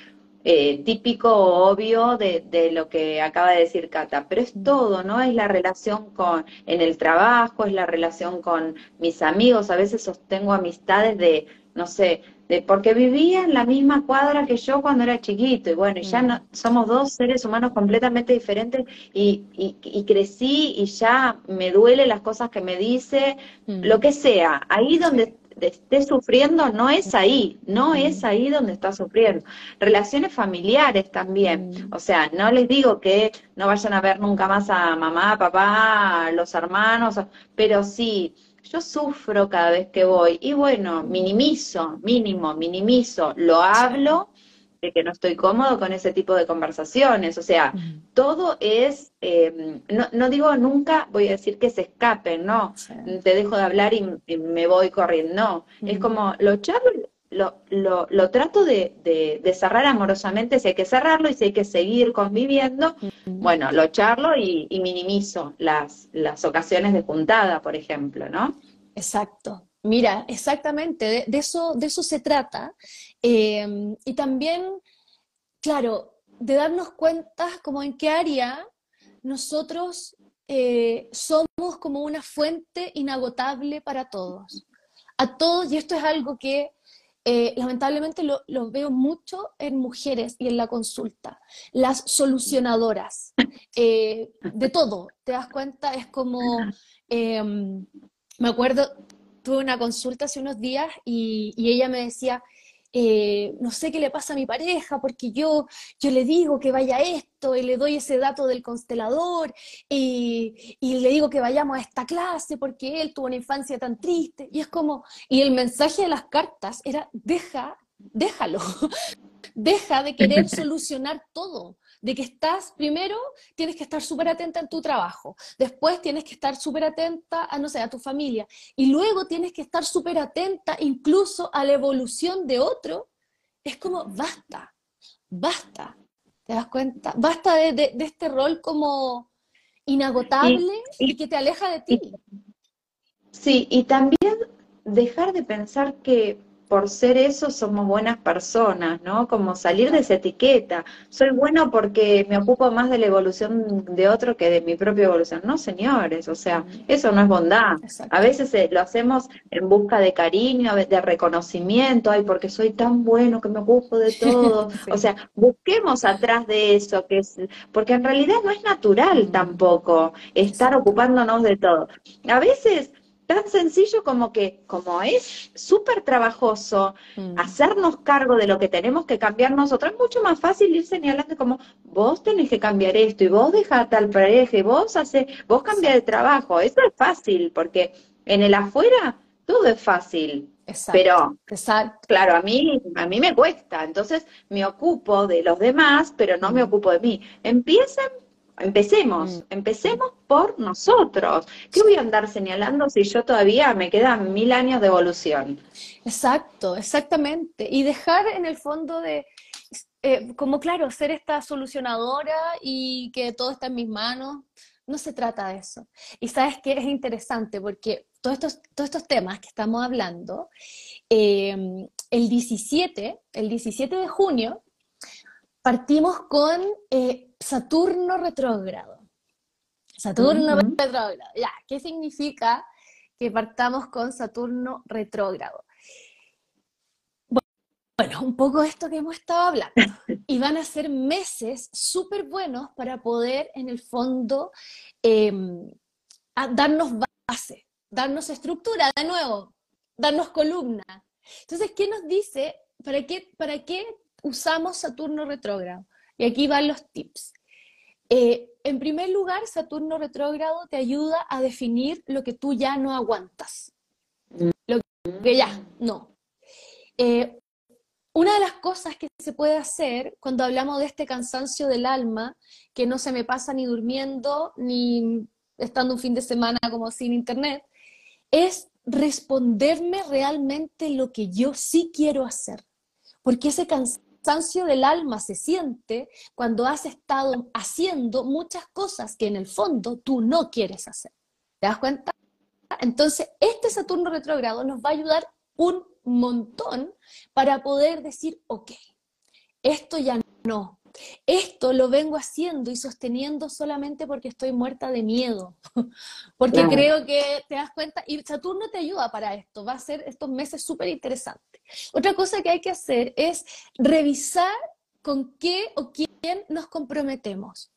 eh, típico o obvio de, de, lo que acaba de decir Cata, pero es todo, ¿no? Es la relación con, en el trabajo, es la relación con mis amigos, a veces sostengo amistades de, no sé, de porque vivía en la misma cuadra que yo cuando era chiquito, y bueno, y ya no, somos dos seres humanos completamente diferentes, y, y, crecí y ya me duele las cosas que me dice, lo que sea, ahí donde esté sufriendo no es ahí, no es ahí donde está sufriendo. Relaciones familiares también, o sea, no les digo que no vayan a ver nunca más a mamá, papá, a los hermanos, pero sí, yo sufro cada vez que voy y bueno, minimizo, mínimo, minimizo, lo hablo de que no estoy cómodo con ese tipo de conversaciones. O sea, todo es, em, no, no, digo nunca, voy a decir que se escapen, no, te dejo de hablar y, me voy corriendo, no. Es como, lo charlo, lo, lo, lo trato de, de, cerrar amorosamente, si hay que cerrarlo y si hay que seguir conviviendo, bueno, lo charlo y, y minimizo las, las ocasiones de juntada, por ejemplo, ¿no? Exacto. Mira, exactamente, de, eso, de eso se trata. Em, y también, claro, de darnos cuenta como en qué área nosotros eh, somos como una fuente inagotable para todos. A todos, y esto es algo que eh, lamentablemente lo, veo mucho en mujeres y en la consulta, las solucionadoras eh, de todo, ¿te das cuenta? Es como, em, me acuerdo, tuve una consulta hace unos días y, ella me decía, eh, no sé qué le pasa a mi pareja, porque yo, yo le digo que vaya a esto y le doy ese dato del constelador y, y, le digo que vayamos a esta clase porque él tuvo una infancia tan triste. Y es como, y el mensaje de las cartas era, deja, déjalo, [laughs] deja de querer [laughs] solucionar todo de que estás, primero, tienes que estar súper atenta en tu trabajo, después tienes que estar súper atenta a, no sé, a tu familia, y luego tienes que estar súper atenta incluso a la evolución de otro, es como, basta, basta, ¿te das cuenta? Basta de, este rol como inagotable y, que te aleja de ti. Sí, y también dejar de pensar que por ser eso somos buenas personas, ¿no? Como salir de esa etiqueta. Soy bueno porque me ocupo más de la evolución de otro que de mi propia evolución. No, señores, o sea, eso no es bondad. A veces eh, lo hacemos en busca de cariño, de reconocimiento, ay, porque soy tan bueno que me ocupo de [laughs] todo. O sea, busquemos atrás de eso, que es, porque en realidad no es natural tampoco estar ocupándonos de todo. A veces tan sencillo como que, como es súper trabajoso mm. hacernos cargo de lo que tenemos que cambiar nosotros, es mucho más fácil ir señalando como vos tenés que cambiar esto y vos dejá tal pareja y vos hace, vos cambias de trabajo. Eso es fácil, porque en el afuera todo es fácil. pero, claro, a mí, a mí me cuesta, entonces me ocupo de los demás, pero no me mm. ocupo de mí. Empiecen Empecemos, mm. empecemos por nosotros. ¿Qué voy a andar señalando si yo todavía me quedan mil años de evolución? Exacto, exactamente. Y dejar en el fondo de, eh, como claro, ser esta solucionadora y que todo está en mis manos. No se trata de eso. Y sabes que es interesante porque todos estos, todos estos temas que estamos hablando, eh, el 17, el 17 de junio, partimos con eh, Saturno retrógrado. Saturno retrógrado. Ya, ¿qué significa que partamos con Saturno retrógrado? Bueno, un poco esto que hemos estado hablando. [laughs] Y van a ser meses súper buenos para poder, en el fondo, em, darnos base, darnos estructura de nuevo, darnos columna. Entonces, ¿qué nos dice? ¿Para qué, para qué usamos Saturno retrógrado? Y aquí van los tips. Eh, en primer lugar, Saturno retrógrado te ayuda a definir lo que tú ya no aguantas. Lo que ya no. Eh, una de las cosas que se puede hacer cuando hablamos de este cansancio del alma, que no se me pasa ni durmiendo, ni estando un fin de semana como sin internet, es responderme realmente lo que yo sí quiero hacer. Porque ese cansancio cansancio del alma se siente cuando has estado haciendo muchas cosas que en el fondo tú no quieres hacer. ¿Te das cuenta? Entonces, este Saturno retrógrado nos va a ayudar un montón para poder decir, ok, esto ya no. Esto lo vengo haciendo y sosteniendo solamente porque estoy muerta de miedo, [laughs] porque creo que te das cuenta, y Saturno te ayuda para esto, va a ser estos meses súper interesantes. Otra cosa que hay que hacer es revisar con qué o quién nos comprometemos.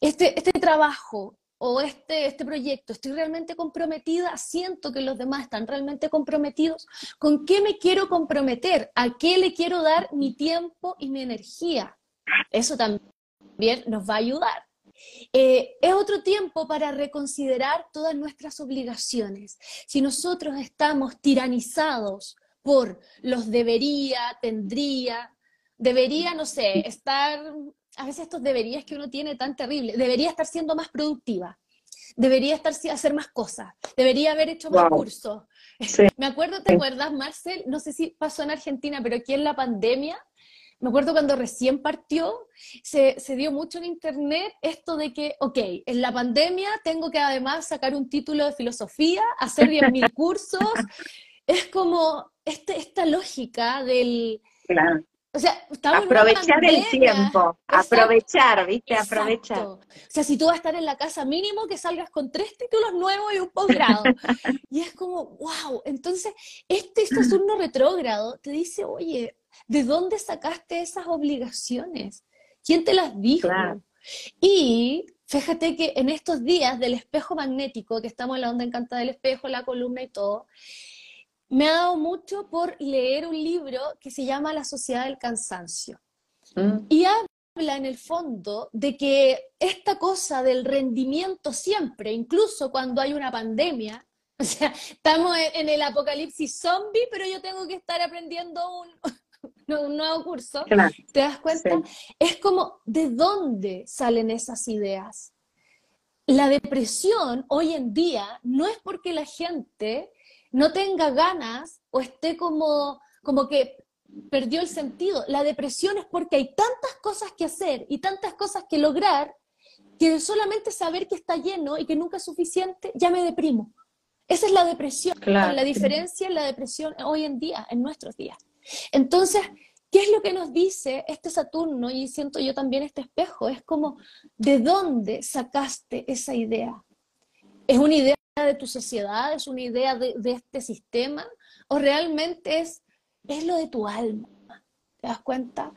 Este, este trabajo, o este, este proyecto, estoy realmente comprometida, siento que los demás están realmente comprometidos, ¿con qué me quiero comprometer? ¿A qué le quiero dar mi tiempo y mi energía? Eso también nos va a ayudar. Eh, es otro tiempo para reconsiderar todas nuestras obligaciones. Si nosotros estamos tiranizados por los debería, tendría, debería, no sé, estar a veces estos deberías que uno tiene tan terrible, debería estar siendo más productiva, debería estar hacer más cosas, debería haber hecho más cursos. [laughs] Me acuerdo, ¿te acuerdas, Marcel? No sé si pasó en Argentina, pero aquí en la pandemia, me acuerdo cuando recién partió, se, se dio mucho en internet esto de que, ok, en la pandemia tengo que además sacar un título de filosofía, hacer 10.000 [laughs] cursos. Es como este, esta lógica del, o sea, aprovechar el tiempo, aprovechar, ¿viste? Aprovechar. O sea, si tú vas a estar en la casa, mínimo que salgas con tres títulos nuevos y un posgrado. [laughs] y es como, wow. Entonces, este Saturno retrógrado te dice, oye, ¿de dónde sacaste esas obligaciones? ¿Quién te las dijo? Y fíjate que en estos días del espejo magnético, que estamos en la onda encantada del espejo, la columna y todo, me ha dado mucho por leer un libro que se llama La Sociedad del Cansancio. Mm. Y habla en el fondo de que esta cosa del rendimiento siempre, incluso cuando hay una pandemia, [laughs] o sea, estamos en el apocalipsis zombie, pero yo tengo que estar aprendiendo un, [laughs] un nuevo curso, ¿te das cuenta? Es como, ¿de dónde salen esas ideas? La depresión hoy en día no es porque la gente no tenga ganas o esté como, como que perdió el sentido. La depresión es porque hay tantas cosas que hacer y tantas cosas que lograr que solamente saber que está lleno y que nunca es suficiente, ya me deprimo. Esa es la depresión, la diferencia en la depresión hoy en día, en nuestros días. Entonces, ¿qué es lo que nos dice este Saturno? Y siento yo también este espejo, es como, ¿de dónde sacaste esa idea? ¿Es una idea de tu sociedad, es una idea de, este sistema, o realmente es, es lo de tu alma. ¿Te das cuenta?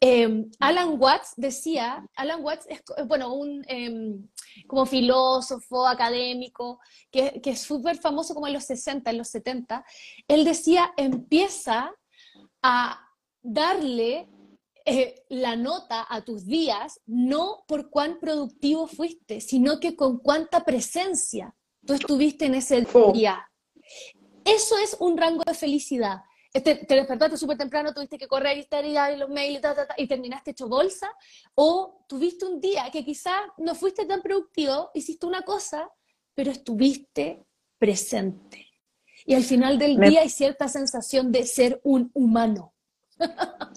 Em, Alan Watts decía, Alan Watts es, bueno, un em, como filósofo, académico, que, que es súper famoso como en los 60, en los 70, él decía, empieza a darle eh, la nota a tus días, no por cuán productivo fuiste, sino que con cuánta presencia tú estuviste en ese día. Eso es un rango de felicidad. Te, te despertaste súper temprano, tuviste que correr y estar y los mails y terminaste hecho bolsa, o tuviste un día que quizás no fuiste tan productivo, hiciste una cosa, pero estuviste presente. Y al final del día hay cierta sensación de ser un humano.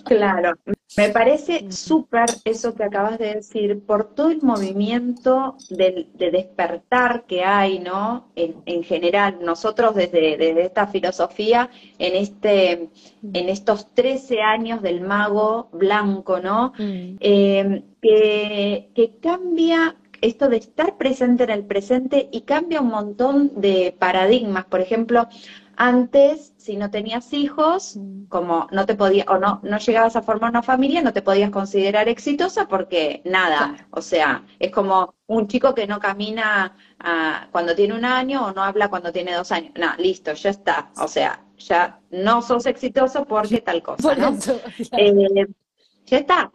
Claro, me parece súper eso que acabas de decir, por todo el movimiento de, despertar que hay, ¿no? En, general, nosotros desde, desde, esta filosofía, en, este, en estos 13 años del mago blanco, ¿no? Mm. Eh, que, que cambia esto de estar presente en el presente y cambia un montón de paradigmas. Por ejemplo, antes, si no tenías hijos, mm. como no te podía, o no, no llegabas a formar una familia, no te podías considerar exitosa porque nada, o sea, es como un chico que no camina ah, cuando tiene un año o no habla cuando tiene dos años. No, listo, ya está. O sea, ya no sos exitoso porque tal cosa, ¿no? [laughs] Eh, ya está.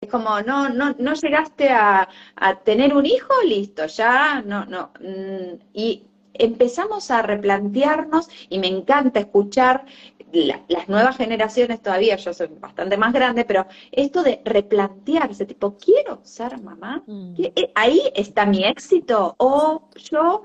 Es como, no, no, no llegaste a, a, tener un hijo, listo, ya no, no. Mm, y empezamos a replantearnos y me encanta escuchar las nuevas generaciones todavía, yo soy bastante más grande, pero esto de replantearse, tipo, quiero ser mamá, mm. eh, ahí está mi éxito o yo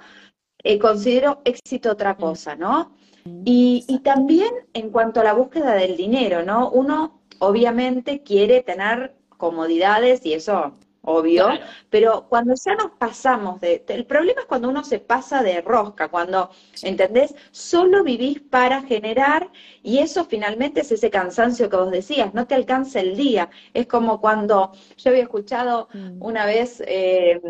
eh, considero éxito otra mm. cosa, ¿no? Mm. Y, y también en cuanto a la búsqueda del dinero, ¿no? Uno obviamente quiere tener comodidades y eso obvio, pero cuando ya nos pasamos de, el problema es cuando uno se pasa de rosca, cuando, ¿entendés? Solo vivís para generar y eso finalmente es ese cansancio que vos decías, no te alcanza el día. Es como cuando yo había escuchado mm. una vez eh,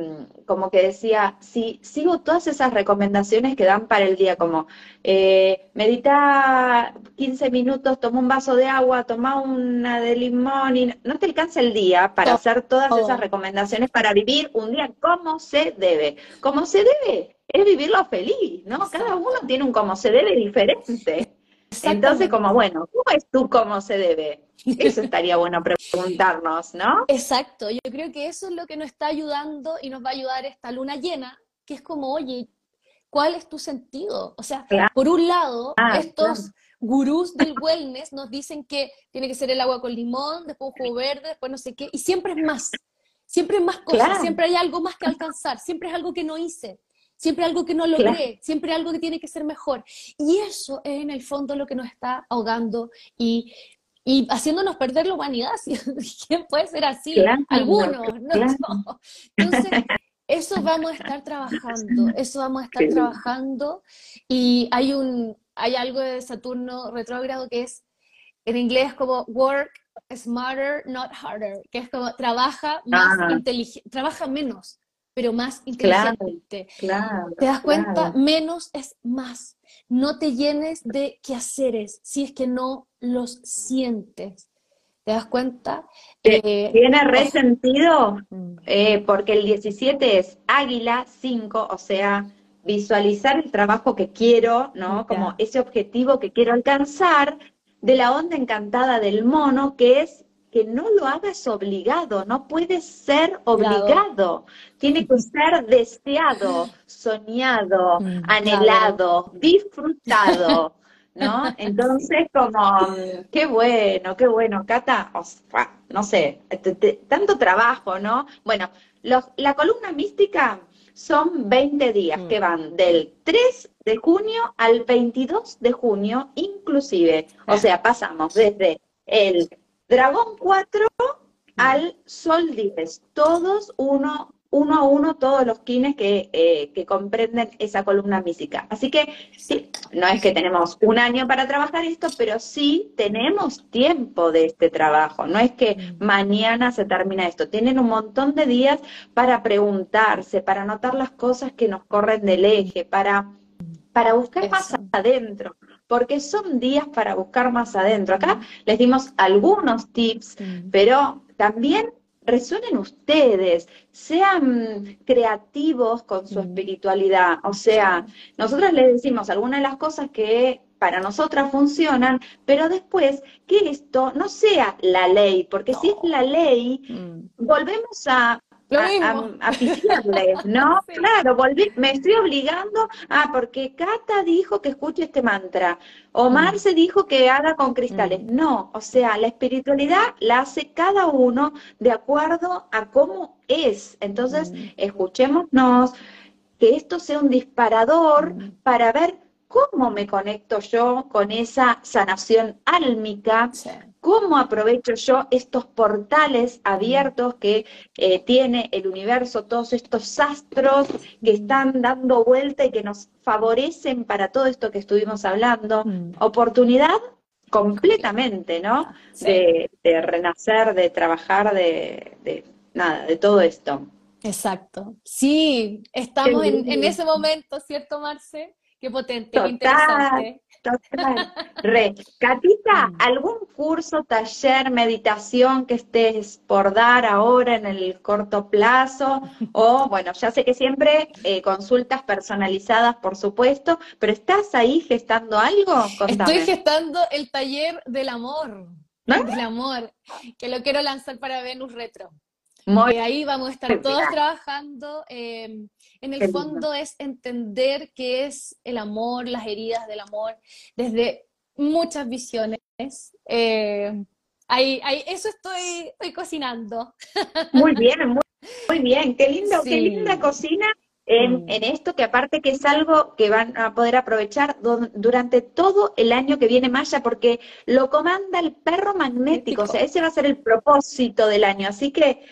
como que decía, si sigo todas esas recomendaciones que dan para el día, como eh, medita 15 minutos, toma un vaso de agua, toma una de limón y no te alcanza el día para hacer todas esas recomendaciones para vivir un día como se debe. Como se debe es vivirlo feliz, ¿no? Cada uno tiene un como se debe diferente. Entonces, como, bueno, ¿cómo es tú cómo se debe? Eso estaría bueno preguntarnos, ¿no? Exacto, yo creo que eso es lo que nos está ayudando y nos va a ayudar esta luna llena, que es como, oye, ¿cuál es tu sentido? O sea, por un lado, ah, estos gurús del wellness nos dicen que tiene que ser el agua con limón, después un jugo verde, después no sé qué, y siempre es más, siempre es más cosas, siempre hay algo más que alcanzar, siempre es algo que no hice siempre algo que no logré, siempre algo que tiene que ser mejor. Y eso es en el fondo lo que nos está ahogando y, haciéndonos perder la humanidad. [laughs] ¿Quién puede ser así? Algunos, no, Entonces, eso vamos a estar trabajando, eso vamos a estar trabajando y hay un hay algo de Saturno retrógrado que es en inglés como work smarter, not harder, que es como trabaja más ah. inteligente, trabaja menos, pero más inteligente. ¿Te das cuenta? Menos es más. No te llenes de quehaceres si es que no los sientes. ¿Te das cuenta? Eh, Tiene resentido mm. eh, porque el 17 es águila 5, o sea, visualizar el trabajo que quiero, ¿no? Como ese objetivo que quiero alcanzar de la onda encantada del mono, que es que no lo hagas obligado, no puede ser obligado, tiene que [laughs] ser deseado, soñado, mm, anhelado, disfrutado, ¿no? Entonces, como, qué bueno, qué bueno, Cata, no sé, tanto trabajo, ¿no? Bueno, la columna mística son 20 días mm. que van del 3 de junio al 22 de junio, inclusive, o ah. sea, pasamos desde el Dragón 4 al Sol 10, todos uno, uno a uno, todos los kines que, eh, que comprenden esa columna mística. Así que sí, no es que tenemos un año para trabajar esto, pero sí tenemos tiempo de este trabajo. No es que mm. mañana se termina esto. Tienen un montón de días para preguntarse, para notar las cosas que nos corren del eje, para, para buscar más adentro porque son días para buscar más adentro. Acá les dimos algunos tips, pero también resuenen ustedes, sean creativos con su espiritualidad. O sea, nosotros les decimos algunas de las cosas que para nosotras funcionan, pero después que esto no sea la ley, porque si es la ley, mm. volvemos a lo mismo. A, ¿no? [laughs] Claro, volví, me estoy obligando, ah, porque Cata dijo que escuche este mantra, o mm. Marce dijo que haga con cristales. Mm. No, o sea, la espiritualidad la hace cada uno de acuerdo a cómo es. Entonces, mm. escuchémonos, que esto sea un disparador para ver cómo me conecto yo con esa sanación álmica, cómo aprovecho yo estos portales abiertos que eh, tiene el universo, todos estos astros que están dando vuelta y que nos favorecen para todo esto que estuvimos hablando. Mm. Oportunidad completamente, ¿no? De, renacer, de trabajar, de, nada, de todo esto. Exacto. Sí, estamos en, en, ese momento, ¿cierto, Marce? Qué potente, qué interesante. Re. Catita, mm. ¿algún curso, taller, meditación que estés por dar ahora en el corto plazo? O, bueno, ya sé que siempre eh, consultas personalizadas, por supuesto, pero ¿estás ahí gestando algo? Estoy gestando el taller del amor. Del amor, que lo quiero lanzar para Venus Retro. Muy ahí vamos a estar todos trabajando. Em, en el fondo es entender qué es el amor, las heridas del amor, desde muchas visiones. Eh, ahí, eso estoy, estoy cocinando. Muy bien, muy, bien. Qué lindo, qué linda cocina en, mm. en, esto, que aparte que es algo que van a poder aprovechar durante todo el año que viene Maya, porque lo comanda el perro magnético, o sea, ese va a ser el propósito del año. Así que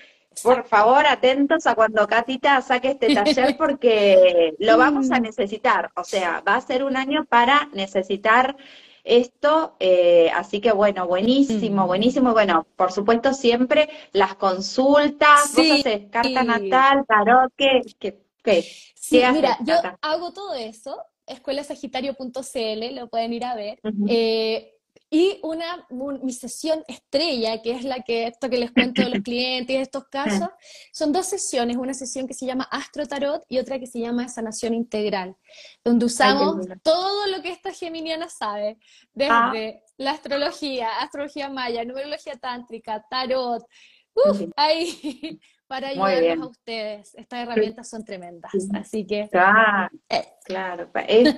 por favor, atentos a cuando Catita saque este taller [laughs] porque lo vamos a necesitar. O sea, va a ser un año para necesitar esto, eh, así que bueno, buenísimo, buenísimo. Bueno, por supuesto siempre las consultas, sí. vos haces carta natal, tarot, ¿qué, qué, qué, sí, mira, yo hago todo eso, escuelasagitario.cl, lo pueden ir a ver. Y una, mi sesión estrella, que es la que esto que les cuento de los [laughs] clientes, estos casos, son dos sesiones, una sesión que se llama Astro Tarot y otra que se llama Sanación Integral, donde usamos todo lo que esta geminiana sabe, desde ah. la astrología, astrología maya, numerología tántrica, tarot, ahí [laughs] para ayudarnos a ustedes. Estas herramientas son tremendas, así que... Claro, eh. claro. Es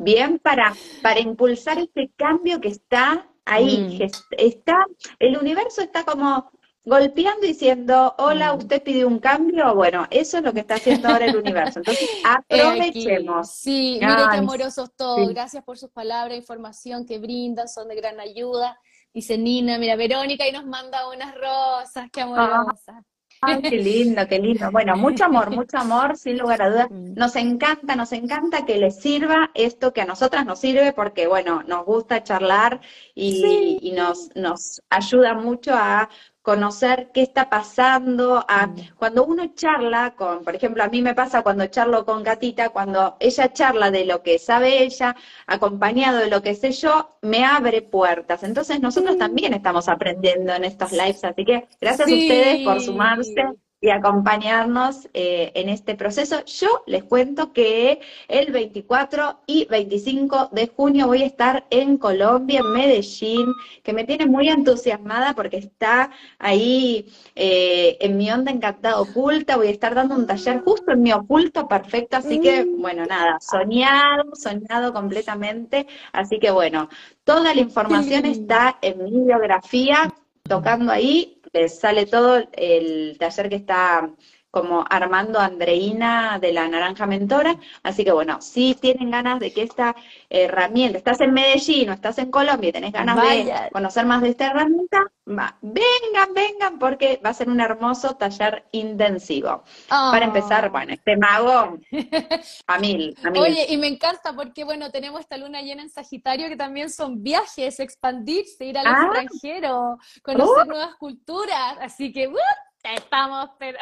bien para, para impulsar este cambio que está ahí. Mm. Está, el universo está como golpeando y diciendo, hola, mm. usted pidió un cambio, bueno, eso es lo que está haciendo ahora el universo. Entonces, [laughs] aprovechemos. Sí, mire qué amorosos todos. Gracias por sus palabras, información que brindan, son de gran ayuda. Dice Nina, mira, Verónica y nos manda unas rosas, qué amorosas. Ay, qué lindo, qué lindo. Bueno, mucho amor, [laughs] mucho amor, sin lugar a dudas. Mm. Nos encanta, nos encanta que les sirva esto que a nosotras nos sirve porque, bueno, nos gusta charlar y, y nos, nos ayuda mucho a conocer qué está pasando, a, mm. cuando uno charla con, por ejemplo, a mí me pasa cuando charlo con Gatita, cuando ella charla de lo que sabe ella, acompañado de lo que sé yo, me abre puertas. Entonces nosotros también estamos aprendiendo en estos lives, así que gracias a ustedes por sumarse y acompañarnos eh, en este proceso. Yo les cuento que el 24 y 25 de junio voy a estar en Colombia, en Medellín, que me tiene muy entusiasmada porque está ahí eh, en mi onda encantada oculta. Voy a estar dando un taller justo en mi oculto perfecto, así que, mm. bueno, nada, soñado, soñado completamente. Así que, bueno, toda la información está en mi biografía, tocando ahí les sale todo el taller que está como Armando Andreina de la Naranja Mentora. Así que bueno, si tienen ganas de que esta herramienta, estás en Medellín o estás en Colombia y tenés ganas de conocer más de esta herramienta, vengan, vengan, porque va a ser un hermoso taller intensivo. Para empezar, oh. bueno, este mago [laughs] a mil, a mil. Oye, y me encanta porque, bueno, tenemos esta luna llena en Sagitario que también son viajes, expandirse, ir al ah. extranjero, conocer uh. nuevas culturas, así que uh, estamos, pero...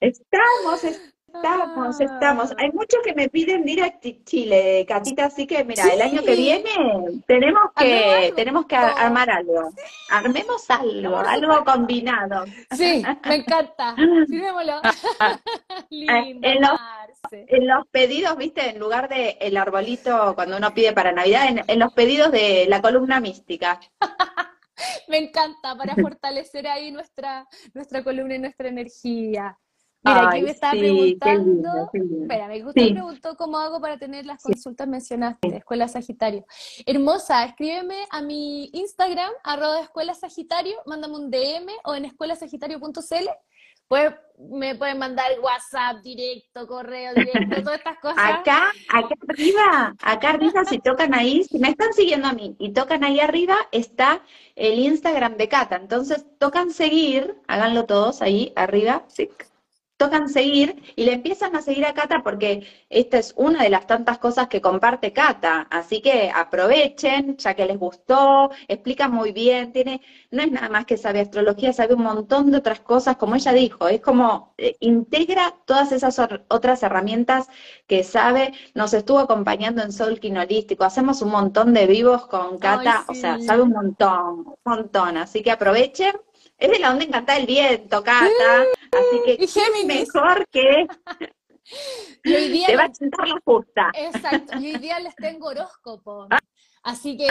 Estamos, [laughs] estamos, estamos. Ah. Hay muchos que me piden ir a Chile, Catita, así que mira, el año que viene tenemos que tenemos que armar algo. Armemos algo, algo combinado. Sí, me encanta. [laughs] [laughs] Lindo, en, los, en los pedidos, viste, en lugar de el arbolito cuando uno pide para Navidad, en los pedidos de la columna mística. [laughs] me encanta para [laughs] fortalecer ahí nuestra, nuestra columna y nuestra energía. Mira, aquí me está preguntando, espera, me gusta preguntó cómo hago para tener las consultas mencionadas de Escuela Sagitario. Hermosa, escríbeme a mi Instagram, arroba Escuela Sagitario, mándame un DM o en escuelasagitario.cl pues me pueden mandar WhatsApp directo, correo directo, todas estas cosas. Acá, acá arriba, acá arriba, si tocan ahí, si me están siguiendo a mí y tocan ahí arriba, está el Instagram de Cata. Entonces, tocan seguir, háganlo todos ahí arriba, sí, tocan seguir y le empiezan a seguir a Cata porque esta es una de las tantas cosas que comparte Cata. Así que aprovechen, ya que les gustó, explica muy bien, tiene, no es nada más que sabe astrología, sabe un montón de otras cosas, como ella dijo, es como eh, integra todas esas otras herramientas que sabe, nos estuvo acompañando en Soul Quinolístico, hacemos un montón de vivos con Cata, o sea, sabe un montón, un montón, así que aprovechen es de la onda encantada el viento, Cata. así que ¿qué mejor que [laughs] y hoy día te va a sentar la justa. Exacto, y hoy día les tengo horóscopo. Así que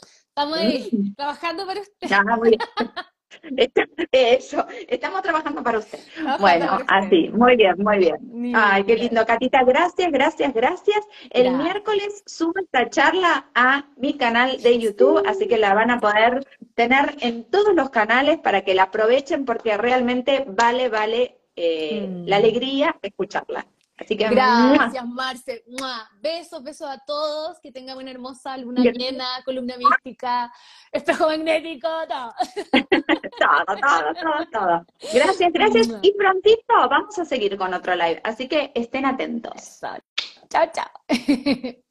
estamos ahí mm. trabajando para ustedes. [laughs] [laughs] Eso, estamos trabajando para usted. bueno, así, muy bien, muy bien. Ay, qué lindo, Catita, gracias, gracias, gracias. El miércoles subo esta charla a mi canal de YouTube, así que la van a poder tener en todos los canales para que la aprovechen porque realmente vale, vale eh, la mm. alegría escucharla. Así que gracias, Marce. Besos, besos a todos. Que tengan una hermosa luna llena, columna mística, espejo magnético, todo. [laughs] todo, todo, todo, todo. Gracias, gracias. Y prontito vamos a seguir con otro live. Así que estén atentos. Chao, chao. [laughs]